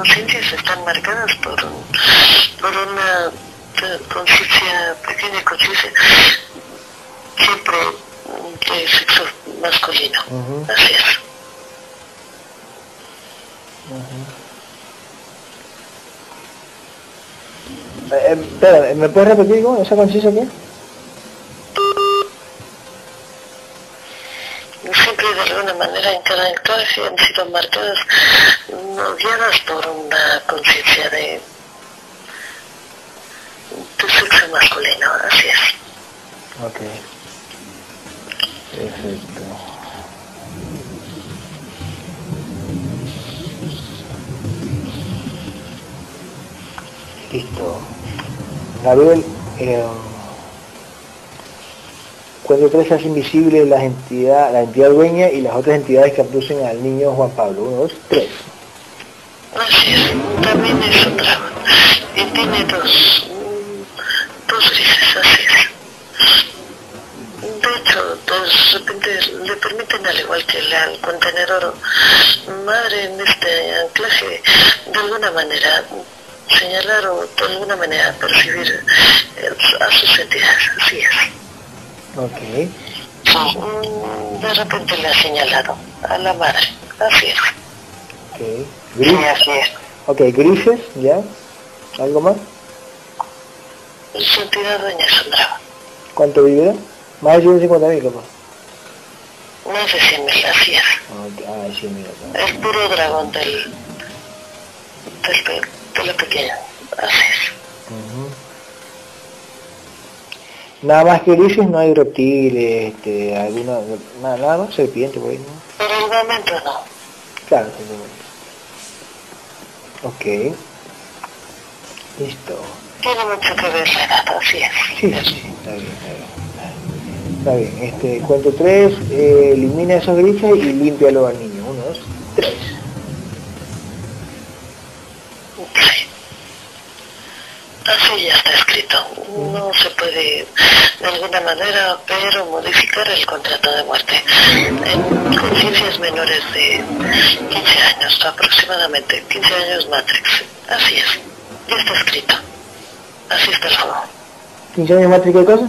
Conciencias están marcadas por, un, por una conciencia, pequeña conciencia, siempre de sexo masculino. Uh -huh. Así es. Uh -huh. eh, espera, ¿me puedes repetir cómo? ¿Esa conciencia qué? De alguna manera cada entonces han sido marcadas, guiadas por una conciencia de, de sexo masculino, así es. Ok. Perfecto. Listo. Gabriel, eh, cuando tres hace invisible las entidad, la entidad dueña y las otras entidades que abducen al niño Juan Pablo. Uno, dos, tres. Así es, también es otra. Y tiene dos, dos grises, así. De hecho, de repente le permiten, al igual que al contenedor madre en este anclaje, de alguna manera señalar o de alguna manera percibir a sus entidades, así es. Ok. De repente le ha señalado a la madre, así es. Ok. Gris. Sí, así es. Ok, grises, ¿ya? ¿Algo más? Dueña es un dragón. ¿Cuánto vive? Más de 150 mil, capaz. Más de 100 mil, así es. Ah, 100 mil. El puro dragón del, del, de la pequeña, así es. Uh -huh. Nada más que grises, no hay reptiles, este, alguna, nada, nada más, serpiente por ahí, ¿no? Por el momento no. Claro, por el momento. Ok. Listo. Tiene mucho que ver edad, así es. Sí, sí, está bien, está bien. Está bien, este, cuento tres, eh, elimina esos grises y límpialo al niño. Uno, dos, tres. Así ya está escrito. No se puede de alguna manera ver o modificar el contrato de muerte. En conciencias menores de 15 años, aproximadamente 15 años Matrix. Así es. Ya está escrito. Así está el juego. ¿15 años Matrix qué cosa?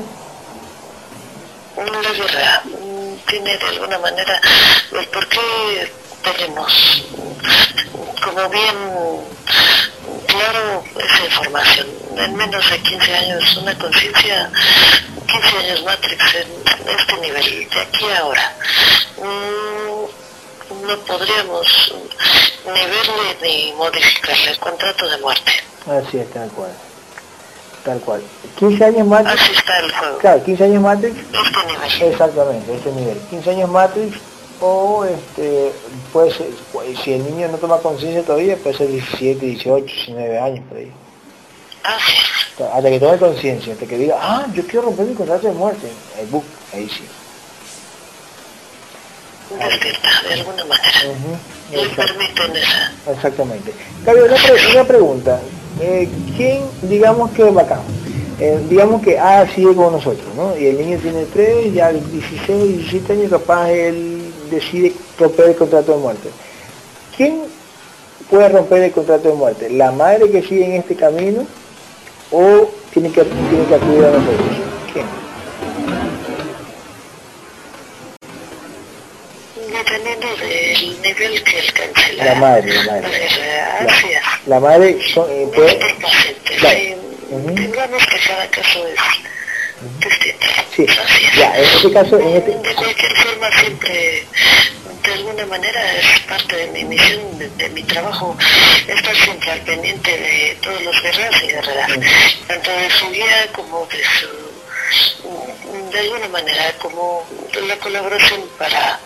La guerra tiene de alguna manera el por qué tenemos como bien claro esa información. En menos de 15 años, una conciencia, 15 años Matrix en este nivel, de aquí a ahora. Mm, no podríamos ni verle ni modificarle el contrato de muerte. Así es, tal cual. Tal cual. 15 años Matrix. Así está el juego. Claro, 15 años Matrix. Este nivel. Exactamente, este nivel. 15 años Matrix o este puede ser, si el niño no toma conciencia todavía puede ser 17, 18, 19 años por ahí. Es. Hasta que tome conciencia, hasta que diga, ah, yo quiero romper mi contrato de muerte. Ahí, book, ahí sí. Despierta de alguna manera. Uh -huh. Le permiten esa. Exactamente. Gabriel, una, pre una pregunta. Eh, ¿Quién, digamos que es bacán? Eh, digamos que A sigue con nosotros, ¿no? Y el niño tiene 3, ya 16, 17 años, capaz él decide romper el contrato de muerte. ¿Quién puede romper el contrato de muerte? ¿La madre que sigue en este camino o tiene que, tiene que acudir a nosotros? ¿Quién? dependiendo del nivel que alcance la, la madre. La madre, es. La madre son, eh, puede... Claro. Ujú. Digamos que cada caso es. Sí, ya, en este caso, en este... De cualquier forma, siempre, de alguna manera, es parte de mi misión, de, de mi trabajo, estar siempre al pendiente de todos los guerreros y guerreras, tanto de su guía como de su, de alguna manera, como de la colaboración para,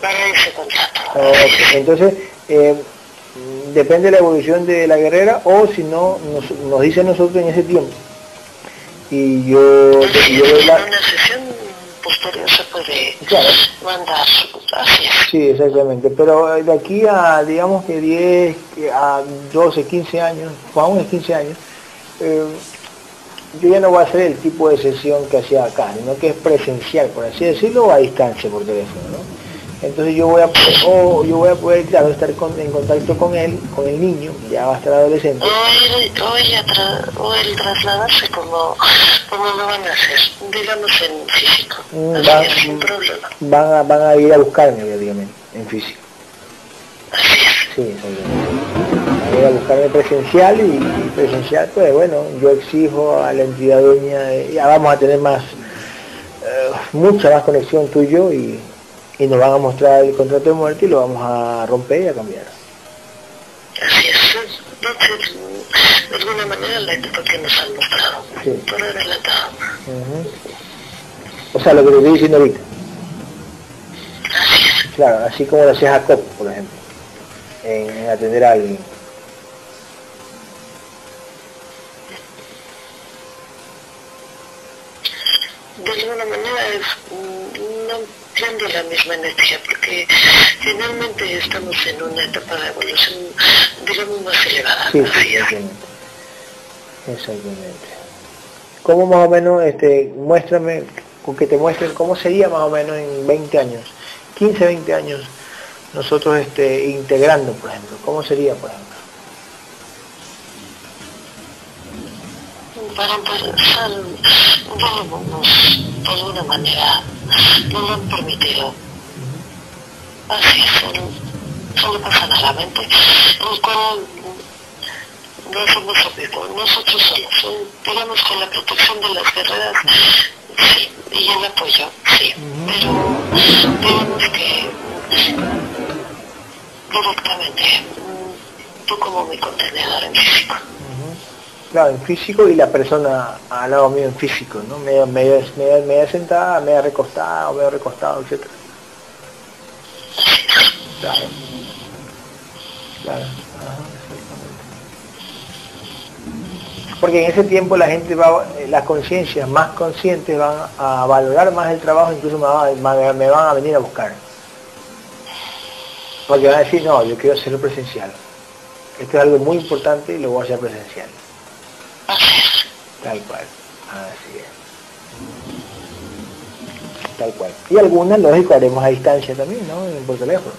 para ese contrato. Ok, Entonces, eh, depende de la evolución de la guerrera o si no, nos, nos dice nosotros en ese tiempo. Y yo, yo en la... una sesión posterior se puede Claro. mandar, así es. Sí, exactamente. Pero de aquí a, digamos que 10, que a 12, 15 años, o aún es 15 años, eh, yo ya no voy a hacer el tipo de sesión que hacía acá, sino que es presencial, por así decirlo, o a distancia por teléfono, ¿no? Entonces yo voy a, o yo voy a poder, claro, estar con- en contacto con él, con el niño, ya va a estar adolescente. O el, o el atra- o el trasladarse como, como lo van a hacer, digamos en físico, Mm, va- sin problema. Van a, van a ir a buscarme, obviamente, en físico. Así es. Sí, exactamente. Van a ir a buscarme presencial y, y presencial, pues bueno, yo exijo a la entidad dueña, de- ya vamos a tener más, eh, mucha más conexión tú y yo y, y nos van a mostrar el contrato de muerte y lo vamos a romper y a cambiar. Así es. De alguna manera la etapa que nos han mostrado, Sí. por adelantado. Ujú. O sea, lo que te estoy diciendo ahorita. Así es. Claro, así como lo hacía Jacob, por ejemplo, en, en atender a alguien. De alguna manera es, mm, no prende la misma energía porque finalmente estamos en una etapa de evolución, digamos, más elevada. Sí, es. exactamente. Exactamente. ¿Cómo más o menos, este, muéstrame, con que te muestren cómo sería más o menos en 20 años, 15, 20 años, nosotros este, integrando, por ejemplo? ¿Cómo sería, por ejemplo? Para empezar, de alguna manera, no lo han permitido. Así es, solo, pasan a la mente, el cual no somos amigos, nosotros solos, son, digamos con la protección de las guerreras, sí, y el apoyo, sí, pero digamos que directamente, tú como mi contenedor en físico. Claro, en físico y la persona al lado mío en físico, ¿no? Medio, medio, medio, medio sentada, medio recostada, medio recostado, etc. Claro. Claro. Ajá. Porque en ese tiempo la gente va, eh, las conciencias más conscientes van a valorar más el trabajo, incluso me van, me van a venir a buscar. Porque van a decir, no, yo quiero hacerlo presencial. Esto es algo muy importante y lo voy a hacer presencial. Tal cual. Así es. Tal cual. Y algunas, lógico, haremos a distancia también, ¿no? Por teléfono.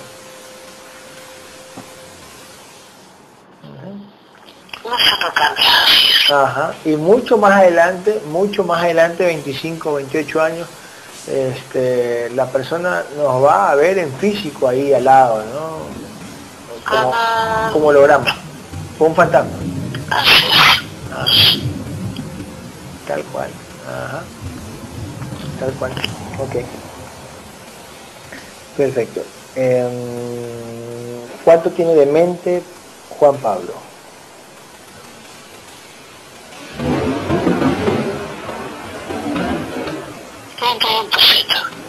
Ajá. Y mucho más adelante, mucho más adelante, 25, 28 años, este, la persona nos va a ver en físico ahí al lado, ¿no? Como, Ah. como holograma. Como un fantasma. Tal cual. Ajá. Tal cual. Ok. Perfecto. Em, ¿Cuánto tiene de mente Juan Pablo?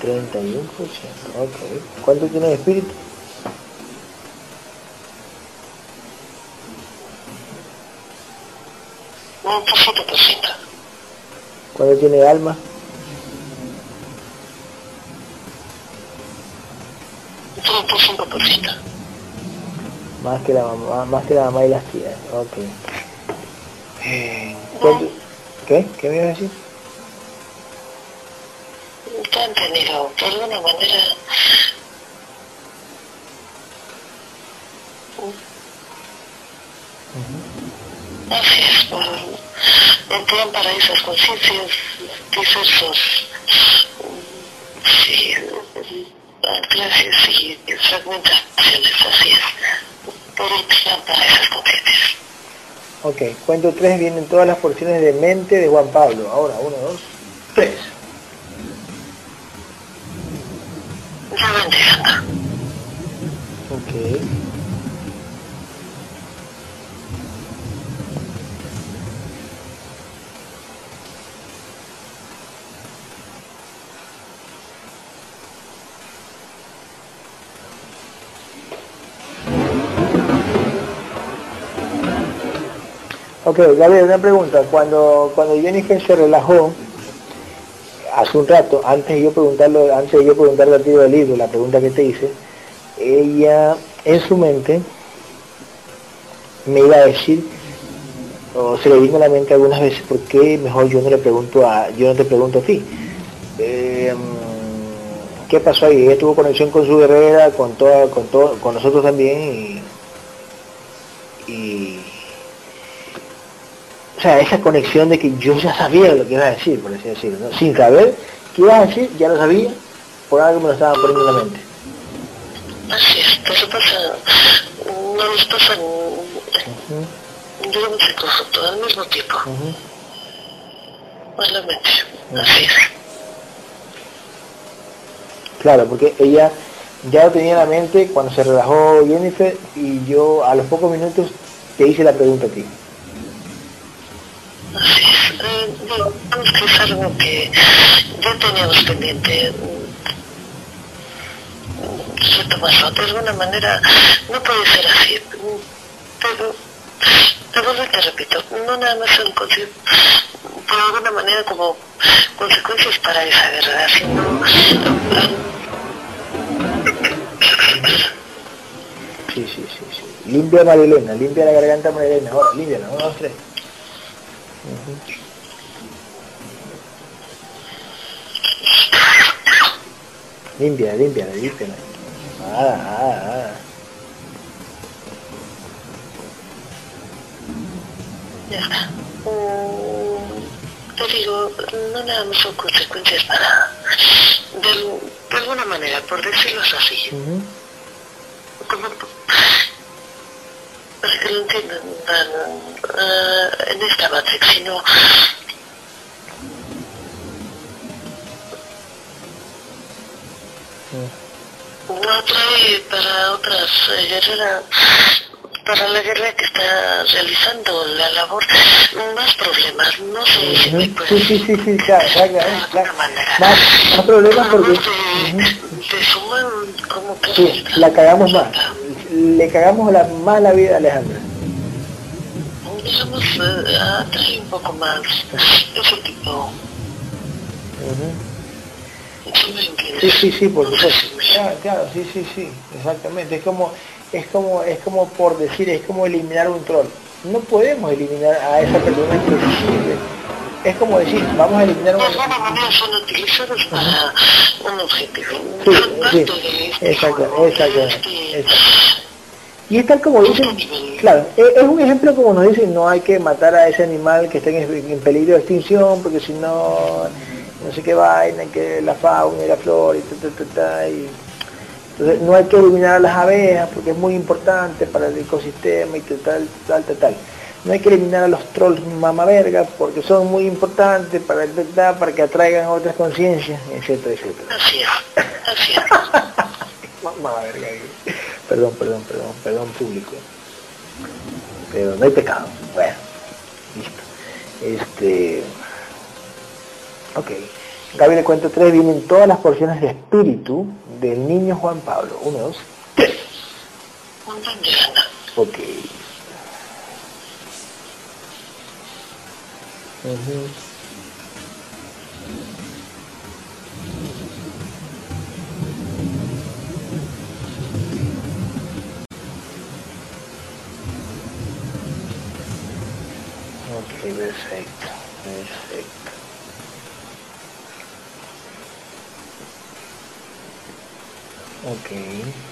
Treinta y un por ciento. 31%. Ok. ¿Cuánto tiene de espíritu? Un por ciento por ciento. ¿Cuánto tiene alma? Cinco ciento. Más que la mamá, más que la mamá y las tías. Ok. Eh, ¿cuánto- ¿Qué? ¿Qué me ibas a decir? Te han tenido, de alguna manera, así es, por, plan para esas conciencias diversos, sí, clases y fragmentaciones, así es. Por para esas conciencias. Ok, cuento tres, vienen todas las porciones de mente de Juan Pablo. Ahora, uno, dos, tres. Ok. Ok, Gabriel, una pregunta. Cuando, cuando Jennifer se relajó, hace un rato, antes de yo preguntarlo, antes de yo preguntarle a ti del libro, la pregunta que te hice, ella en su mente me iba a decir, o se le vino a la mente algunas veces, ¿por qué mejor yo no le pregunto a, yo no te pregunto a ti? Em, ¿Qué pasó ahí? Ella tuvo conexión con su guerrera, con toda, con todo, con nosotros también y o sea, esa conexión de que yo ya sabía lo que iba a decir, por así decirlo, sin saber qué iba a decir, ya lo sabía, por algo me lo estaba poniendo en la mente. Así es, eso pasa, no nos pasa, yo no sé todo al mismo tiempo, uh -huh. la mente, así es. Claro, porque ella ya lo tenía en la mente cuando se relajó Jennifer y yo a los pocos minutos te hice la pregunta a ti. Eh, digamos que es algo que ya teníamos pendiente cierto paso. De alguna manera no puede ser así. Pero, pero te repito, no nada más son por alguna manera como consecuencias para esa guerra, sino Sí, sí, sí, sí. Limpia Marilena, limpia la garganta Marilena, ahora, limpia, uno, dos, tres. Limpia, limpia, limpia. Ah, ah, ah. Ya está. te digo, no nada más son consecuencias para, de, de alguna manera, por decirlo así. Uh Como, lo entiendan uh, en esta matrix, sino no. Trae para otras eh, guerreras para la guerra que está realizando la labor más problemas no sé si me puede sí sí sí sí claro, claro, claro. Más, más problemas porque te, suman como que sí, la cagamos más le cagamos la, más la vida a Alejandra digamos atrae un poco más ese tipo uh -huh. Sí, sí, sí, por supuesto. Claro, claro, sí, sí, sí, exactamente. Es como, es como, es como por decir, es como eliminar un troll. No podemos eliminar a esa persona que sirve. Es como decir, vamos a eliminar un... son utilizados para un objetivo. Sí, sí, exacto, exacto, exacto. Y es tal como dicen, claro, es un ejemplo como nos dicen, no hay que matar a ese animal que esté en peligro de extinción, porque si no no sé qué vaina, que la fauna y la flora y ta, ta, ta, y entonces no hay que eliminar a las abejas porque es muy importante para el ecosistema y tal, tal, tal, tal. No hay que eliminar a los trolls mamaverga porque son muy importantes para, para que atraigan otras conciencias, etcétera, etcétera. Así es, así es. *laughs* mamaverga. Perdón, perdón, perdón, perdón público. Pero no hay pecado. Bueno, listo. Este Ok. Gaby le cuento tres, vienen todas las porciones de espíritu del niño Juan Pablo. Uno, dos, tres. Ok. Uh -huh. Ok, perfecto, perfecto. Okay. Okay.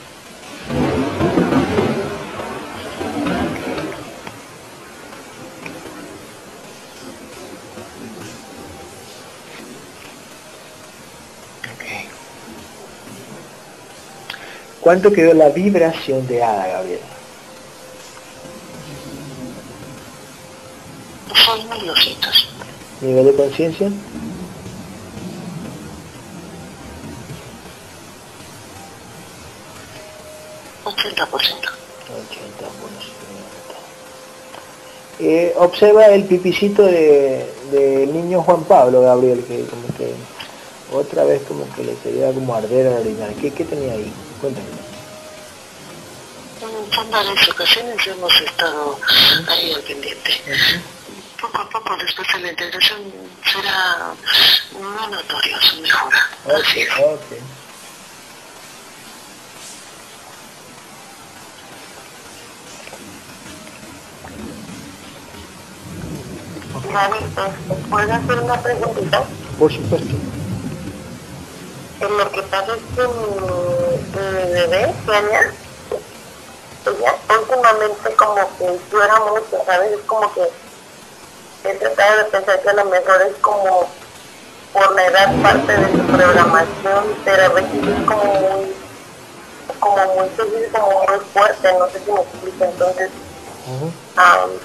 ¿Cuánto quedó la vibración de Ada, Gabriel? 6.200. ¿Nivel de conciencia? Eh, observa el pipicito del de niño Juan Pablo, Gabriel, que como que otra vez como que le quería como arder a orinar. ¿Qué, ¿Qué tenía ahí? Cuéntame. En varias ocasiones hemos estado ahí al pendiente. Poco a poco, después de la integración, será muy notorio su mejora. Así es. Okay. ¿puedo hacer una preguntita? Por supuesto. En lo que pasa es que mi, bebé, Últimamente como que llora mucho, ¿sabes? Es como que he tratado de pensar que a lo mejor es como por la edad parte de su programación, pero a veces es como muy, como muy como muy fuerte, no sé si me explico, entonces,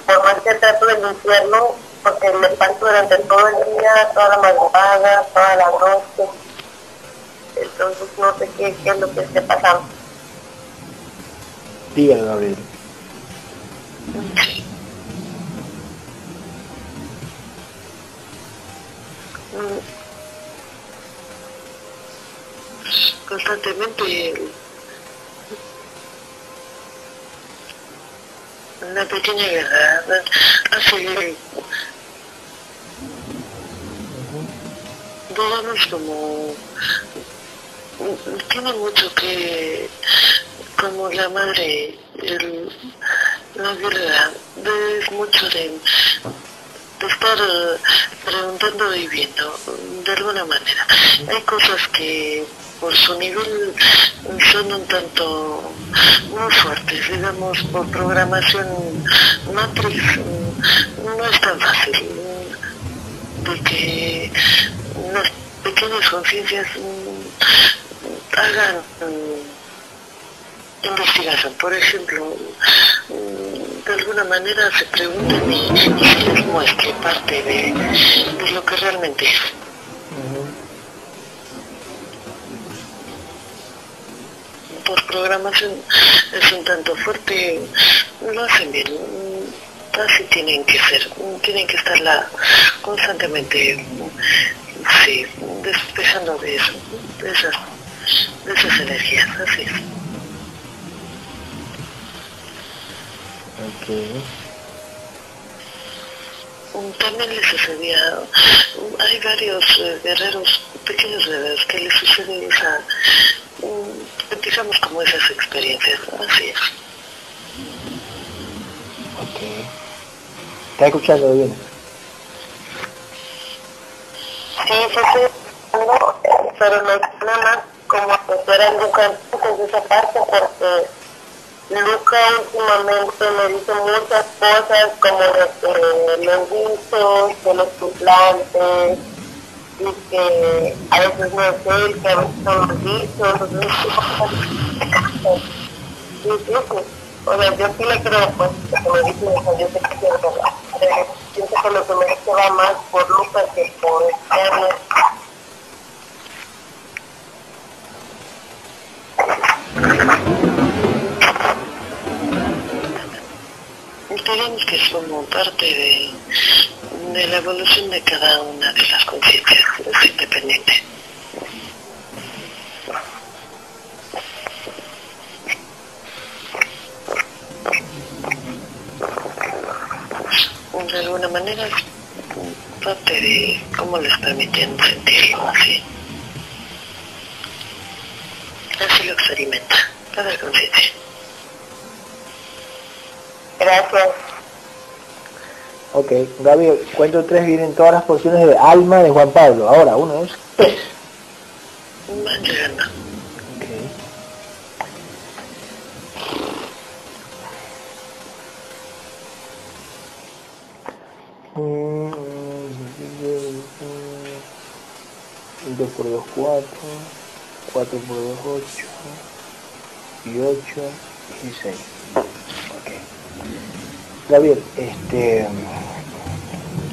por más que trato de limpiarlo, porque me paso durante todo el día, toda la madrugada, toda la noche. Entonces no sé qué, qué es lo que esté pasando. Dígalo, Gabriel. Constantemente una pequeña guerra hace digamos como tiene mucho que como la madre el, la verdad es mucho de, estar preguntando y viendo de alguna manera. Hay cosas que por su nivel son un tanto muy fuertes, digamos, por programación matrix no es tan fácil de que las pequeñas conciencias mm, hagan mm, investigación. Por ejemplo, mm, de alguna manera se pregunten y, se les muestre parte de, de lo que realmente es. por programación es un tanto fuerte, lo hacen bien, así tienen que ser, tienen que estarla constantemente, sí, despejando de eso, de esas, de esas energías, así es. También le sucedía, hay varios eh, guerreros, pequeños guerreros, que les sucede esa, digamos como esas experiencias, así es. Ok. ¿Está escuchando bien? Sí, sí, sí, pero no hay problema como que fuera Luca de esa parte porque Luca últimamente me dice muchas cosas como de los guisos, de los implantes, y que a veces no es él, que a veces son los guisos, sí. O sea, yo sí le creo, pues, que me dicen, o yo sé que es verdad siento que lo que me dice va más por Lucas que por Sterling. Digamos que somos parte de, de la evolución de cada una de las conciencias, es independiente. de alguna manera es parte de cómo les permiten sentirlo así. Así lo experimenta, cada conciencia. Gracias. Ok, Gaby, cuento tres vienen todas las porciones de alma de Juan Pablo. Ahora, uno, dos, tres. Van llegando. por 2, 4, 4 por 2, 8, y 8 y 6. Gabriel, este...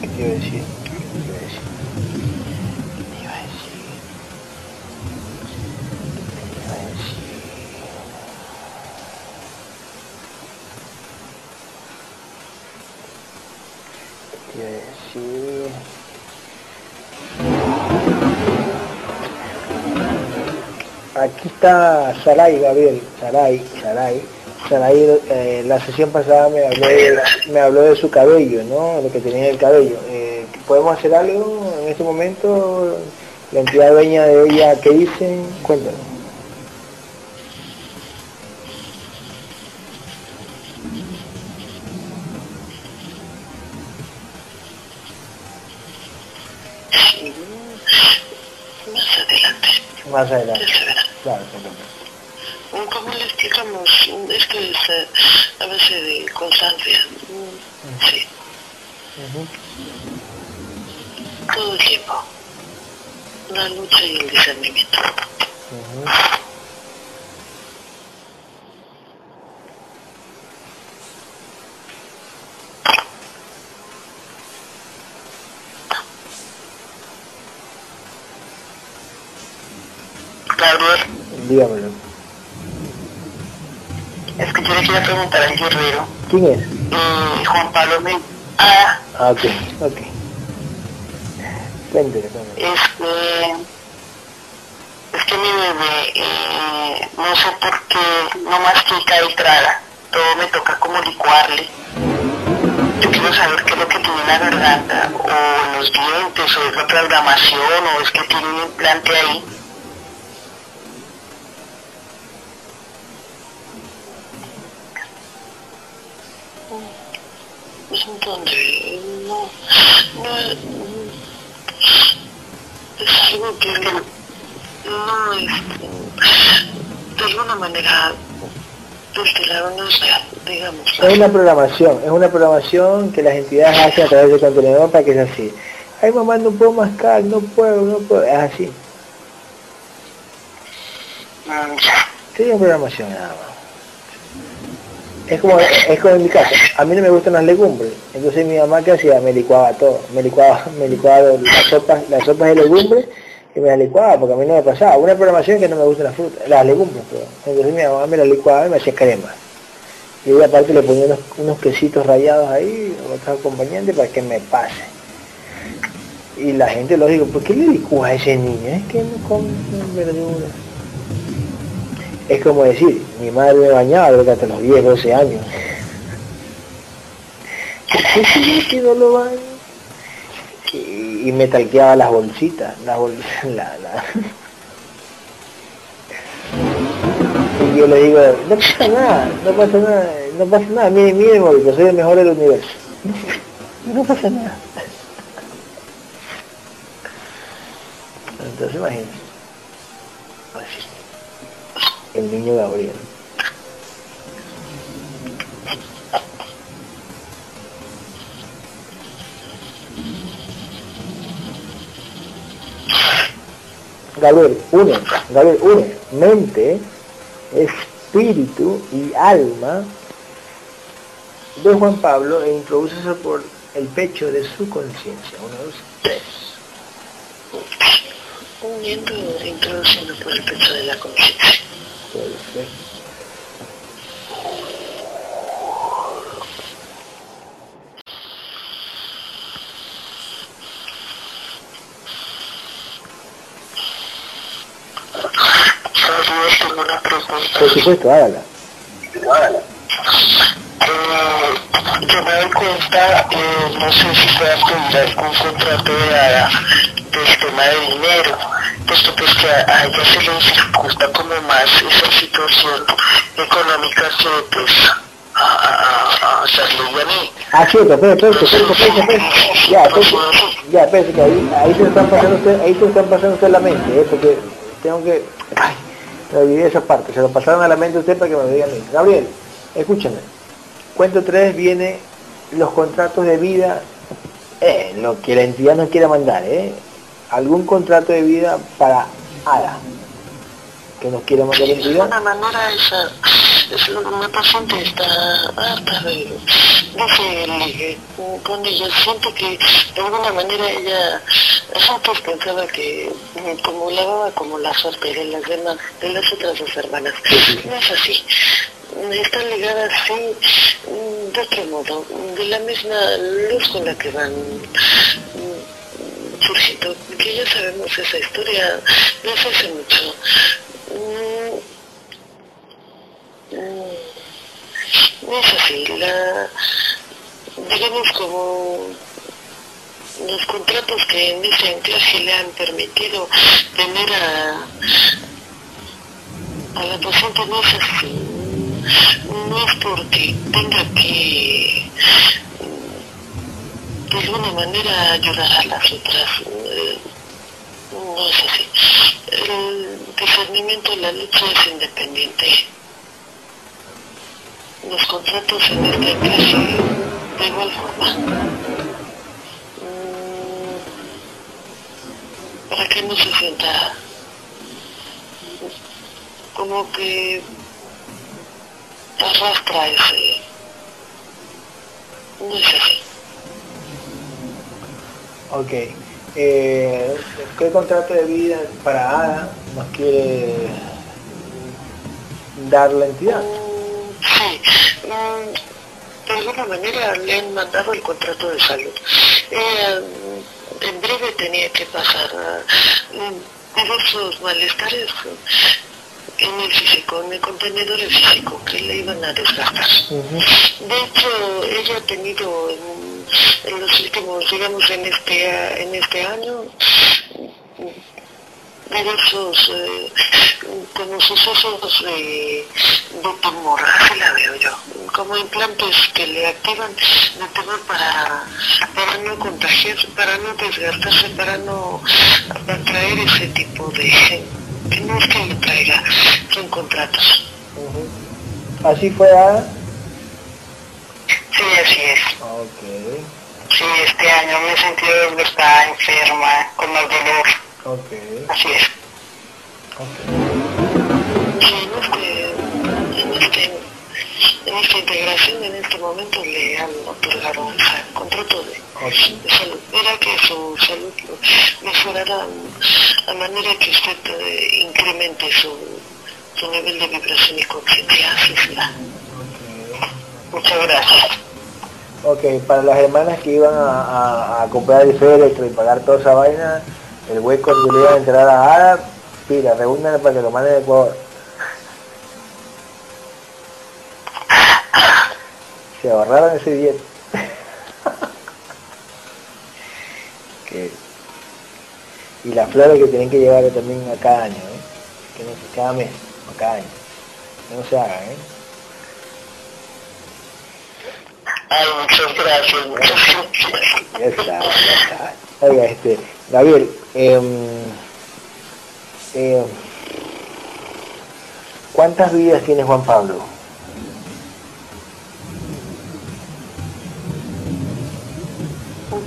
¿Qué te iba a decir? ¿Qué te decir? ¿Qué te iba a decir? ¿Qué te iba a decir? ¿Qué decir? aquí está Saray, Gabriel, Saray, Saray. Eh, la sesión pasada me habló, de, me habló de su cabello, ¿no? Lo que tenía en el cabello. Eh, ¿Podemos hacer algo en este momento? La entidad dueña de ella, ¿qué dicen? Cuéntanos. Más adelante. Claro, ¿Cómo le explicamos? Esto es eh, a base de constancia. Sí. Todo el tiempo. La lucha y el discernimiento. Gabriel. Dígamelo. Es que yo le quería preguntar al guerrero. ¿Quién es? Eh, Juan Pablo me... Ah, Ah, ok, ok. Cuéntele, cuéntele. es que... Es que mi bebé, eh, no sé por qué, no mastica y traga. Todo me toca como licuarle. Yo quiero saber qué es lo que tiene en la garganta, o en los dientes, o es la programación, o es que tiene un implante ahí. Es un no, no es, es algo que no es, de alguna manera, destilaron digamos. Es una programación, es una programación que las entidades hacen a través del contenedor para que sea así. Ay mamá, no puedo mascar, no puedo, no puedo, es así. Mm. Sí, es una programación nada más. Es como, es como en mi casa, a mí no me gustan las legumbres, entonces mi mamá que hacía, me licuaba todo, me licuaba, me licuaba las sopas, las sopas de legumbres y me las licuaba porque a mí no me pasaba, una programación que no me gustan las frutas, las legumbres, pero entonces mi mamá me las licuaba y me hacía crema. Y ella aparte le ponía unos, unos quesitos rayados ahí, otros acompañantes para que me pase. Y la gente lo digo, ¿por qué le licúa a ese niño? Es que no come verduras. Es como decir, mi madre me bañaba hasta los 10, 12 años. *laughs* Y, me talqueaba las bolsitas, las bolsitas, *laughs* la. Y yo le digo, no pasa nada, no pasa nada, no pasa nada, miren, miren, porque soy el mejor del universo. *laughs* No pasa nada. Entonces imagínense. El niño Gabriel. Gabriel, une, Gabriel, une mente, espíritu y alma de Juan Pablo e introducese por el pecho de su conciencia. Uno, dos, tres. Uniendo, introduciendo por el pecho de la conciencia. Pregunta. Por supuesto, hágala. Eh, yo me doy cuenta, eh, no sé si puedas pedir algún contrato de ADA del tema de dinero, puesto pues que a, ella se le dificulta como más esa situación económica que pues a, a, a hacerlo y a mí. Ah, espera, espera, espera. Ya, ya, que ahí, ahí se están pasando usted, ahí se están pasando usted la mente, ¿eh? porque tengo que, ay, olvidé esa parte, se lo pasaron a la mente usted para que me lo diga a mí. Gabriel, escúchame, cuento 3 viene los contratos de vida, eh, lo que la entidad nos quiera mandar, ¿eh? Algún contrato de vida para Ada. que nos quiere mandar entidad. De alguna manera esa, *laughs* es una paciente está harta de, de con ella, siento que de alguna manera ella antes pensaba que como la daba como la suerte de las demás, de las otras dos hermanas. No es así están ligadas sí de otro modo, de la misma luz con la que van surgiendo, que ya sabemos esa historia desde hace mucho. No es así, la, digamos como los contratos que en ese enclaje le han permitido tener a, a la paciente no es así no es porque tenga que de alguna manera ayudar a las otras. Eh, no es así. El discernimiento de la lucha es independiente. Los contratos en este caso de igual forma. Mm, para que no se sienta como que arrastra ese. No es así. Ok. Eh, ¿Qué contrato de vida para Ada nos quiere dar la entidad? Mm, sí. Mm, de alguna manera le han mandado el contrato de salud. Eh, en breve tenía que pasar diversos malestares en el físico, en el contenedor físico que le iban a desgastar. De hecho, ella ha tenido en, los últimos, digamos, en este, en este año, diversos eh, como sucesos de, de tumor, así la veo yo, como implantes que le activan la para, para no contagiar, para no desgastarse, para no atraer ese tipo de que no es que le traiga, son contratos. ¿Así fue Ada? Sí, así es. Ok. Sí, este año me he sentido que está enferma, con el dolor. Ok. Así es. Ok. Sí, en este, en este en esta integración en este momento le han otorgado un contrato de, de, salud. Era que su salud mejorara a manera que usted eh, incremente su, su, nivel de vibración y conciencia. Así será. Muchas gracias. Ok, para las hermanas que iban a, a, comprar el féretro y pagar toda esa vaina, el hueco que le iba a entrar a Ara, pira, reúnan para que lo manden a Ecuador. se ahorraron ese billete. Y las flores que tienen que llevar también a cada año, ¿eh? que no, cada mes, o cada año. Que no se hagan, ¿eh? Ay, muchas gracias, muchas gracias. Ya está, ya está. Oiga, este, Gabriel, eh, eh, ¿cuántas vidas tiene Juan Pablo?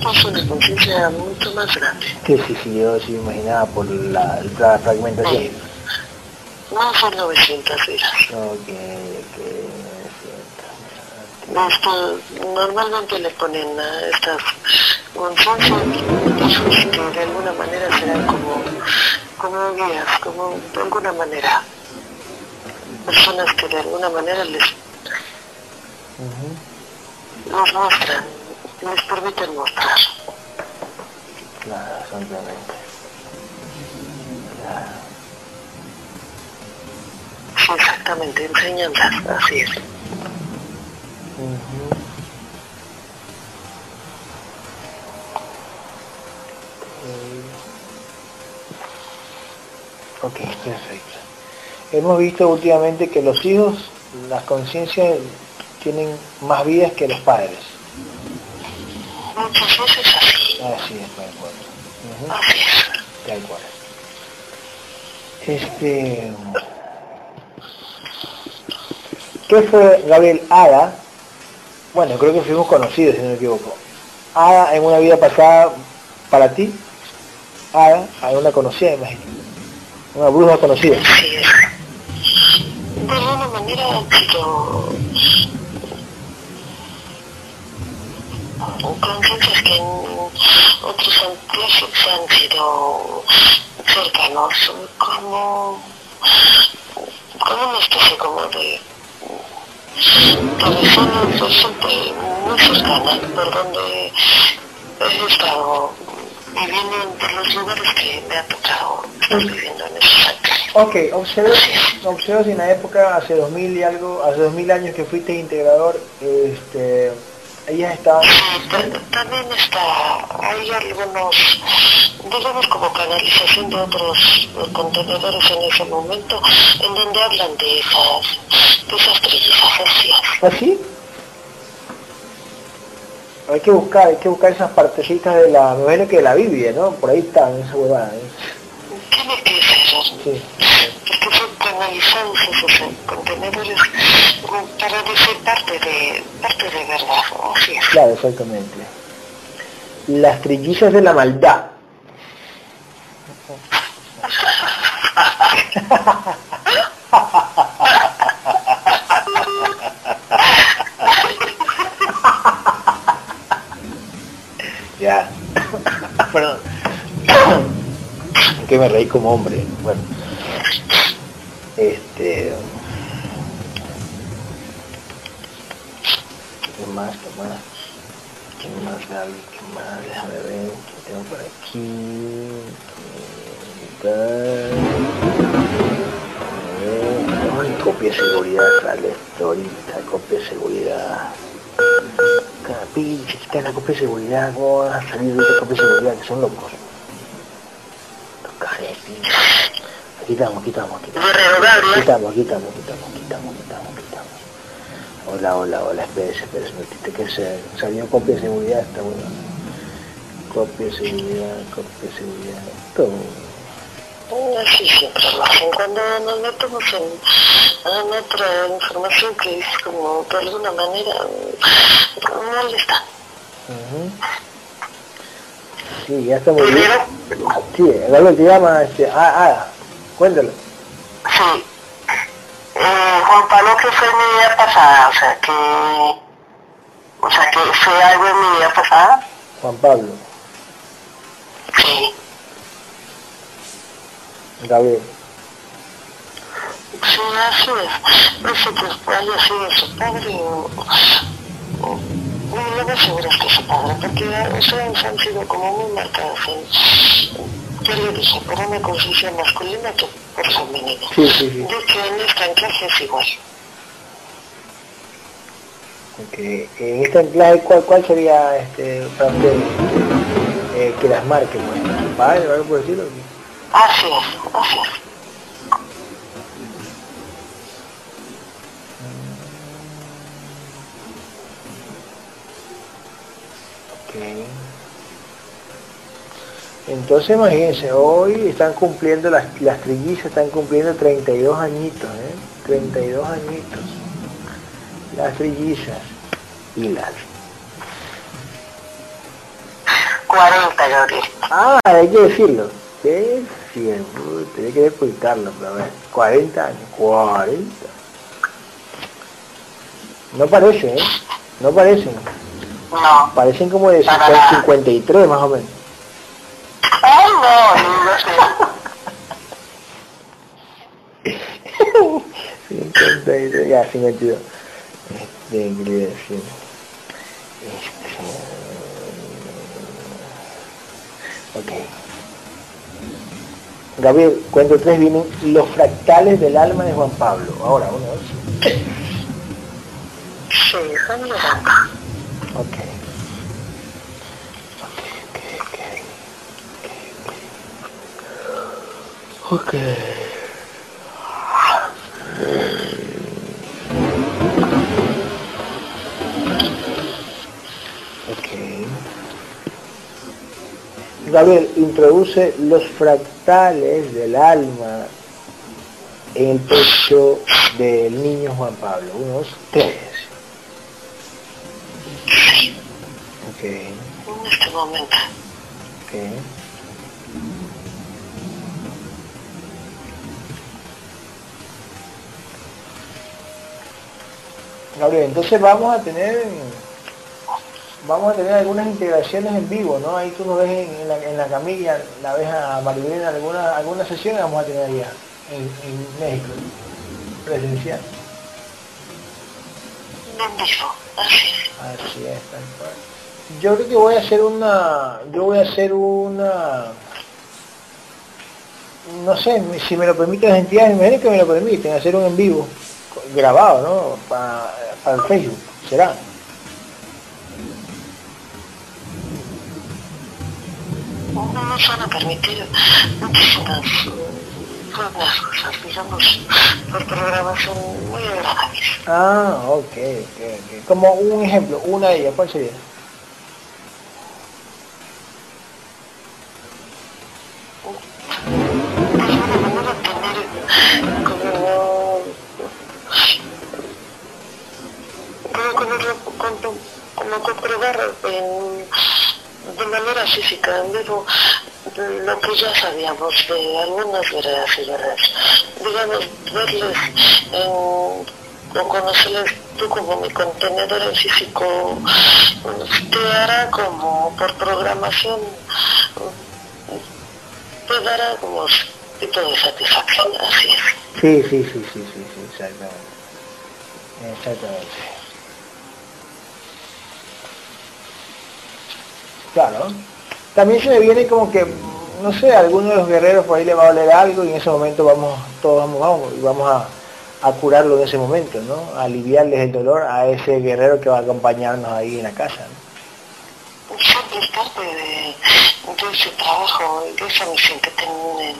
paso de conciencia mucho más grande. Sí, sí, sí, yo sí imaginaba por la, la fragmentación. No son 900 vidas. Ok, ok. Normalmente le ponen a estas conciencias que de alguna manera serán como, como guías, como de alguna manera. Personas que de alguna manera les uh nos muestran nos permiten mostrar. Claro, simplemente. Claro. Sí, exactamente, enseñanzas, así es. Ok, perfecto. Hemos visto últimamente que los hijos, las conciencias tienen más vidas que los padres muchas veces así. Así es, tal cual. Uh Así es. Tal cual. Este... ¿Qué fue Gabriel Ada? Bueno, creo que fuimos conocidos, si no me equivoco. Ada en una vida pasada para ti, Ada, a una conocida, imagino. Una bruja conocida. Sí, de alguna manera han sido conciencias que otros antiosos han sido cercanos, como, como una especie como de personas bastante muy cercanas, por donde he estado viviendo de los lugares que me ha tocado estar viviendo en esos años. Ok, observo, observo si en la época, hace 2000 y algo, hace 2000 años que fuiste integrador, este, ellas estaban... Sí, también está, hay algunos, digamos como canalización de otros contenedores en ese momento, en donde hablan de esas, de esas trillizas ¿Así? ¿Ah, hay que buscar, hay que buscar esas partecitas de la, imagino que de la Biblia, ¿no? Por ahí están, esa huevada. ¿eh? Tiene que ser. Sí. Porque son canalizados esos contenedores para decir parte de, parte de verdad, Así es. Claro, exactamente. Las trillizas de la maldad. *laughs* ya. *coughs* Perdón. *coughs* que me reí como hombre. Bueno. Este. ¿Qué más? ¿Qué más? ¿Qué más, Gaby? ¿Qué más? Déjame ver. ¿Qué tengo por aquí? Ay, copia de seguridad, sale ahorita, copia de seguridad. Pinche, quita la copia de seguridad, ¿cómo van a salir de copia de seguridad? Que son locos. Aquí estamos, estamos, aquí estamos, aquí estamos, aquí estamos, aquí estamos. Hola, hola, hola, espérese, espérese, que se salió copia de seguridad, está bueno. Copia de seguridad, copia de seguridad, todo. Así siempre lo hacen. Cuando nos metemos en, en otra información que es como de alguna manera molesta. Uh -huh. Sí, ya estamos bien. Sí, te llama, este, ah, ah, cuéntalo. Sí. Eh, Juan Pablo que fue mi vida pasada, o sea que, o sea que fue algo en mi vida pasada. Juan Pablo. Sí. Gabriel. Sí, así es. Sé que haya sido su padre o... o no, no me aseguras que su padre, porque ustedes han sido como muy marcados en, ya le dije, por una conciencia masculina que por femenina. Sí, sí, sí. De hecho, en esta anclaje es igual. Ok, en esta anclaje, ¿cuál, cuál sería este, para usted este, eh, que las marque? Pues? ¿Su padre o algo por decirlo? Así es, así es. Okay. Entonces imagínense, hoy están cumpliendo, las, las trillizas están cumpliendo 32 añitos, ¿eh? 32 añitos. Las trillizas y las... 40, Gabriel. Ah, hay que decirlo. ¿Qué? Siempre, tenía que ocultarlo, pero a ver, 40 años, 40. No parece, ¿eh? No parecen. No. Parecen como de Para 50, nada. 53 más o menos. Ay, no, no, sé. 53, ya, 52. Este, ¿qué le iba a decir? Este... Ok. Gabriel, cuento tres vienen los fractales del alma de Juan Pablo. Ahora, uno, dos. Sí, son 90. Ok. Ok, ok, ok. Ok. Ok. Gabriel, introduce los fractales del alma en el pecho del niño Juan Pablo. Uno, dos, tres. Ok, En este momento. ok. Gabriel, entonces vamos a tener vamos a tener algunas integraciones en vivo, ¿no? Ahí tú nos ves en, la, en la, camilla, la ves a Maribel alguna, alguna sesión vamos a tener allá, en, en México, presencial. Así es, tal cual. Yo creo que voy a hacer una, yo voy a hacer una, no sé, si me lo permiten las entidades, me que me lo permiten, hacer un en vivo, grabado, ¿no? Para, para el Facebook, será. no nos van a permitir muchísimas buenas cosas, digamos, por programación muy agradables. Ah, ok, ok, ok. Como un ejemplo, una de ellas, ¿cuál sería? como, como comprobar en de manera física, pero lo que ya sabíamos de algunas veredas y veredas, digamos, verles o conocerles tú como mi contenedor en físico, te hará como por programación, te dará como tipo de satisfacción, así es. Sí, sí, sí, sí, sí, sí, exactamente. Exactamente. Claro. También se me viene como que, no sé, alguno de los guerreros por ahí le va a doler algo y en ese momento vamos, todos vamos, vamos, y vamos a, curarlo en ese momento, ¿no? A aliviarles el dolor a ese guerrero que va a acompañarnos ahí en la casa. ¿no? es parte de, ese trabajo, de esa misión que, tienen,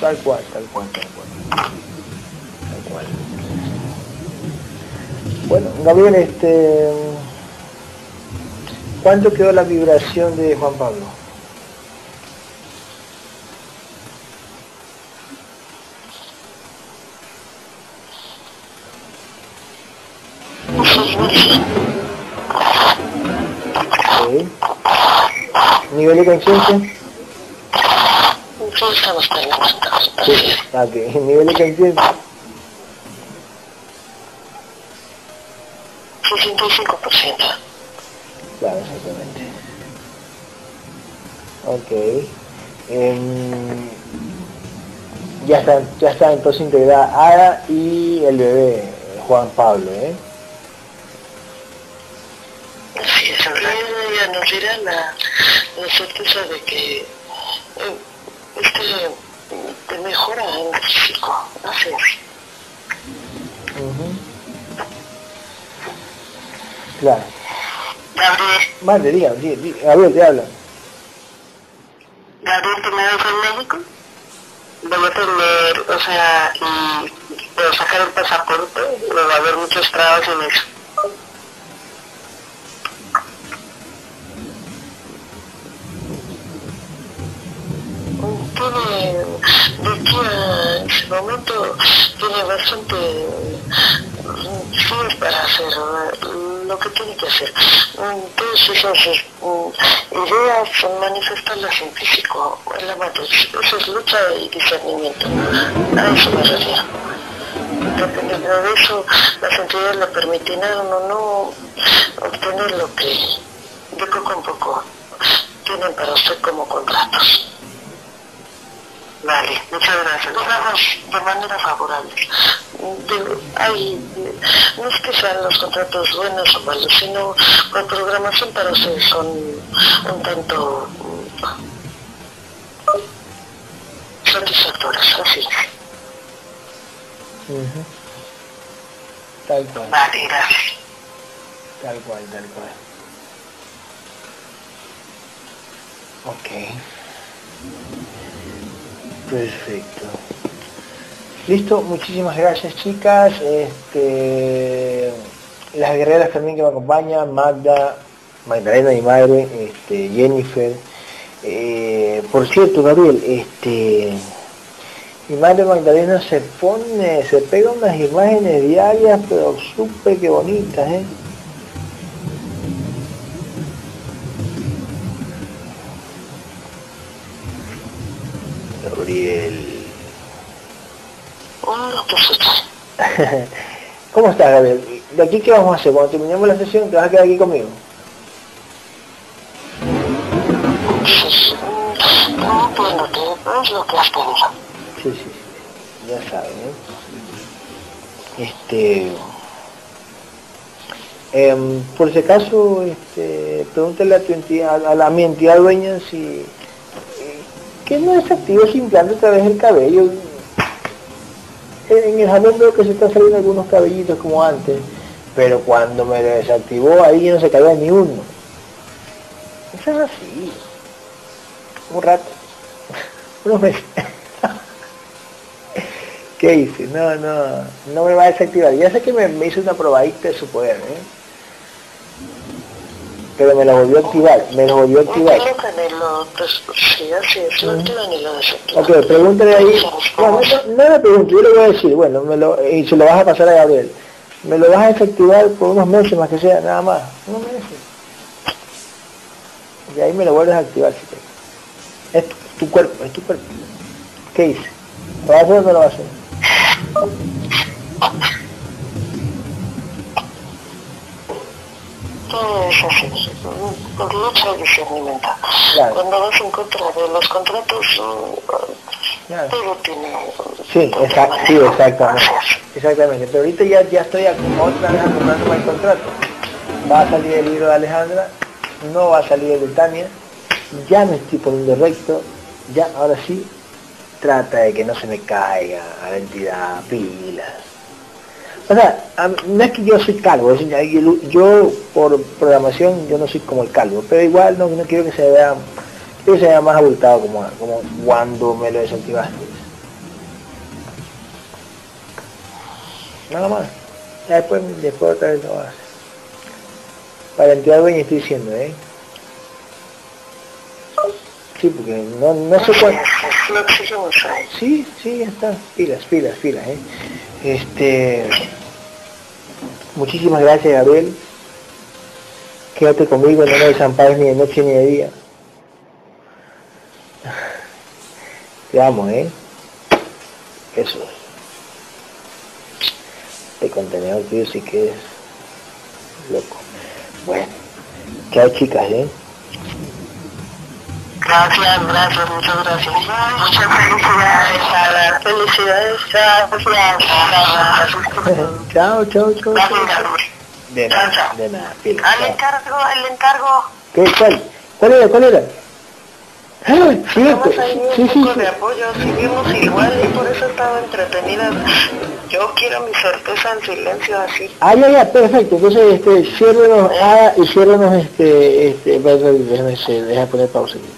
Tal cual, tal cual, tal cual. Tal cual. Bueno, Gabriel, este, ¿cuánto quedó la vibración de Juan Pablo? Okay. ¿Nivel de conciencia? Sí, ok. ¿Nivel de conciencia? 65%. Claro, exactamente. Ok. Em, ya está, ya está entonces integrada Ada y el bebé, Juan Pablo, ¿eh? Así es, nos dirá la, la certeza de que eh, este te mejora en el físico, así es. Claro. Gabriel. Mande, diga, diga, Gabriel, te habla. Gabriel, ¿tú me das en México? A tener, o sea, y puedo sacar el pasaporte, va a haber muchos trabajos en eso. Tiene, de aquí a ese momento, tiene bastante sí para hacer lo que tiene que hacer. Todas esas ideas manifestarlas en físico, en la matriz. Eso es lucha y discernimiento. A eso me refiero. Dependiendo de eso, las entidades le permitirán o no obtener lo que de poco en poco tienen para usted como contratos. Vale, muchas gracias. Nos damos de manera favorable. hay, no es que sean los contratos buenos o malos, sino la programación para ustedes son un tanto satisfactorias, así. Tal cual. Vale, gracias. Tal cual, tal cual. Ok. Perfecto. Listo, muchísimas gracias chicas. Este, las guerreras también que me acompañan, Magda, Magdalena mi madre, este, Jennifer. Eh, por cierto, Gabriel, este, mi madre Magdalena se pone, se pega unas imágenes diarias, pero súper que bonitas, ¿eh? *laughs* ¿Cómo estás, Gabriel? ¿De aquí qué vamos a hacer? Cuando terminemos la sesión, ¿te vas a quedar aquí conmigo? No, pues lo que es lo que has pedido. Sí, sí, sí. Ya saben, ¿eh? Este... Eh, por si acaso, este, pregúntale a tu entidad, a la mi entidad dueña si que no desactiva ese implante a través del cabello. En el jalón veo que se están saliendo algunos cabellitos como antes, pero cuando me lo desactivó ahí no se caía ni uno. Eso es así. Un rato. *laughs* Unos meses. *laughs* ¿Qué hice? No, no, no me va a desactivar. Ya sé que me, me hizo una probadita de su poder, ¿eh? Pero me lo volvió a activar, me lo volvió a activar. Ok, pregúntale ahí. No, no, no me pregunto, yo le voy a decir, bueno, me lo, y se lo vas a pasar a Gabriel. Me lo vas a desactivar por unos meses más que sea, nada más. Unos meses. Y ahí me lo vuelves a activar si te... Es tu, tu cuerpo, es tu cuerpo. ¿Qué hice? ¿Lo vas a hacer o no lo vas a hacer? Todo es así, por mucho discernimiento. Claro. Cuando vas en contra de los contratos, claro. todo tiene... Sí, exact, sí exactamente. Exactamente, pero ahorita ya, ya estoy otra vez acomodando el contrato. Va a salir el libro de Alejandra, no va a salir el de Tania, ya me estoy poniendo recto, ya, ahora sí, trata de que no se me caiga a la entidad, pilas. O sea, no es que yo soy calvo, yo, por programación yo no soy como el calvo, pero igual no, no quiero que se vea, que se vea más abultado como, como cuando me lo desactivaste. Nada más. Ya después, después otra vez lo vas. Para entidad dueña estoy diciendo, ¿eh? Sí, porque no, no sé cuál. Sí, sí, ya está. Pilas, pilas, pilas, ¿eh? Este. Muchísimas gracias, Gabriel. Quédate conmigo, no me desampares ni de noche ni de día. Te amo, ¿eh? Eso. Este contenedor tío sí que es loco. Bueno, chao chicas, ¿eh? Gracias, gracias, muchas gracias. Muchas felicidades, Sara. Felicidades, gracias. chao, chao, chao. De nada, de nada. Al encargo, el encargo. ¿Qué? ¿Cuál? ¿Cuál era? ¿Cuál era? Ah, cierto. Sí, sí, sí. de apoyo, seguimos igual y por eso estaba entretenida. Yo quiero mi sorpresa en silencio así. Ah, ya, ya, perfecto. Entonces, este, ciérrenos, ah, y ciérrenos, este, este, déjame, déjame poner pausa aquí.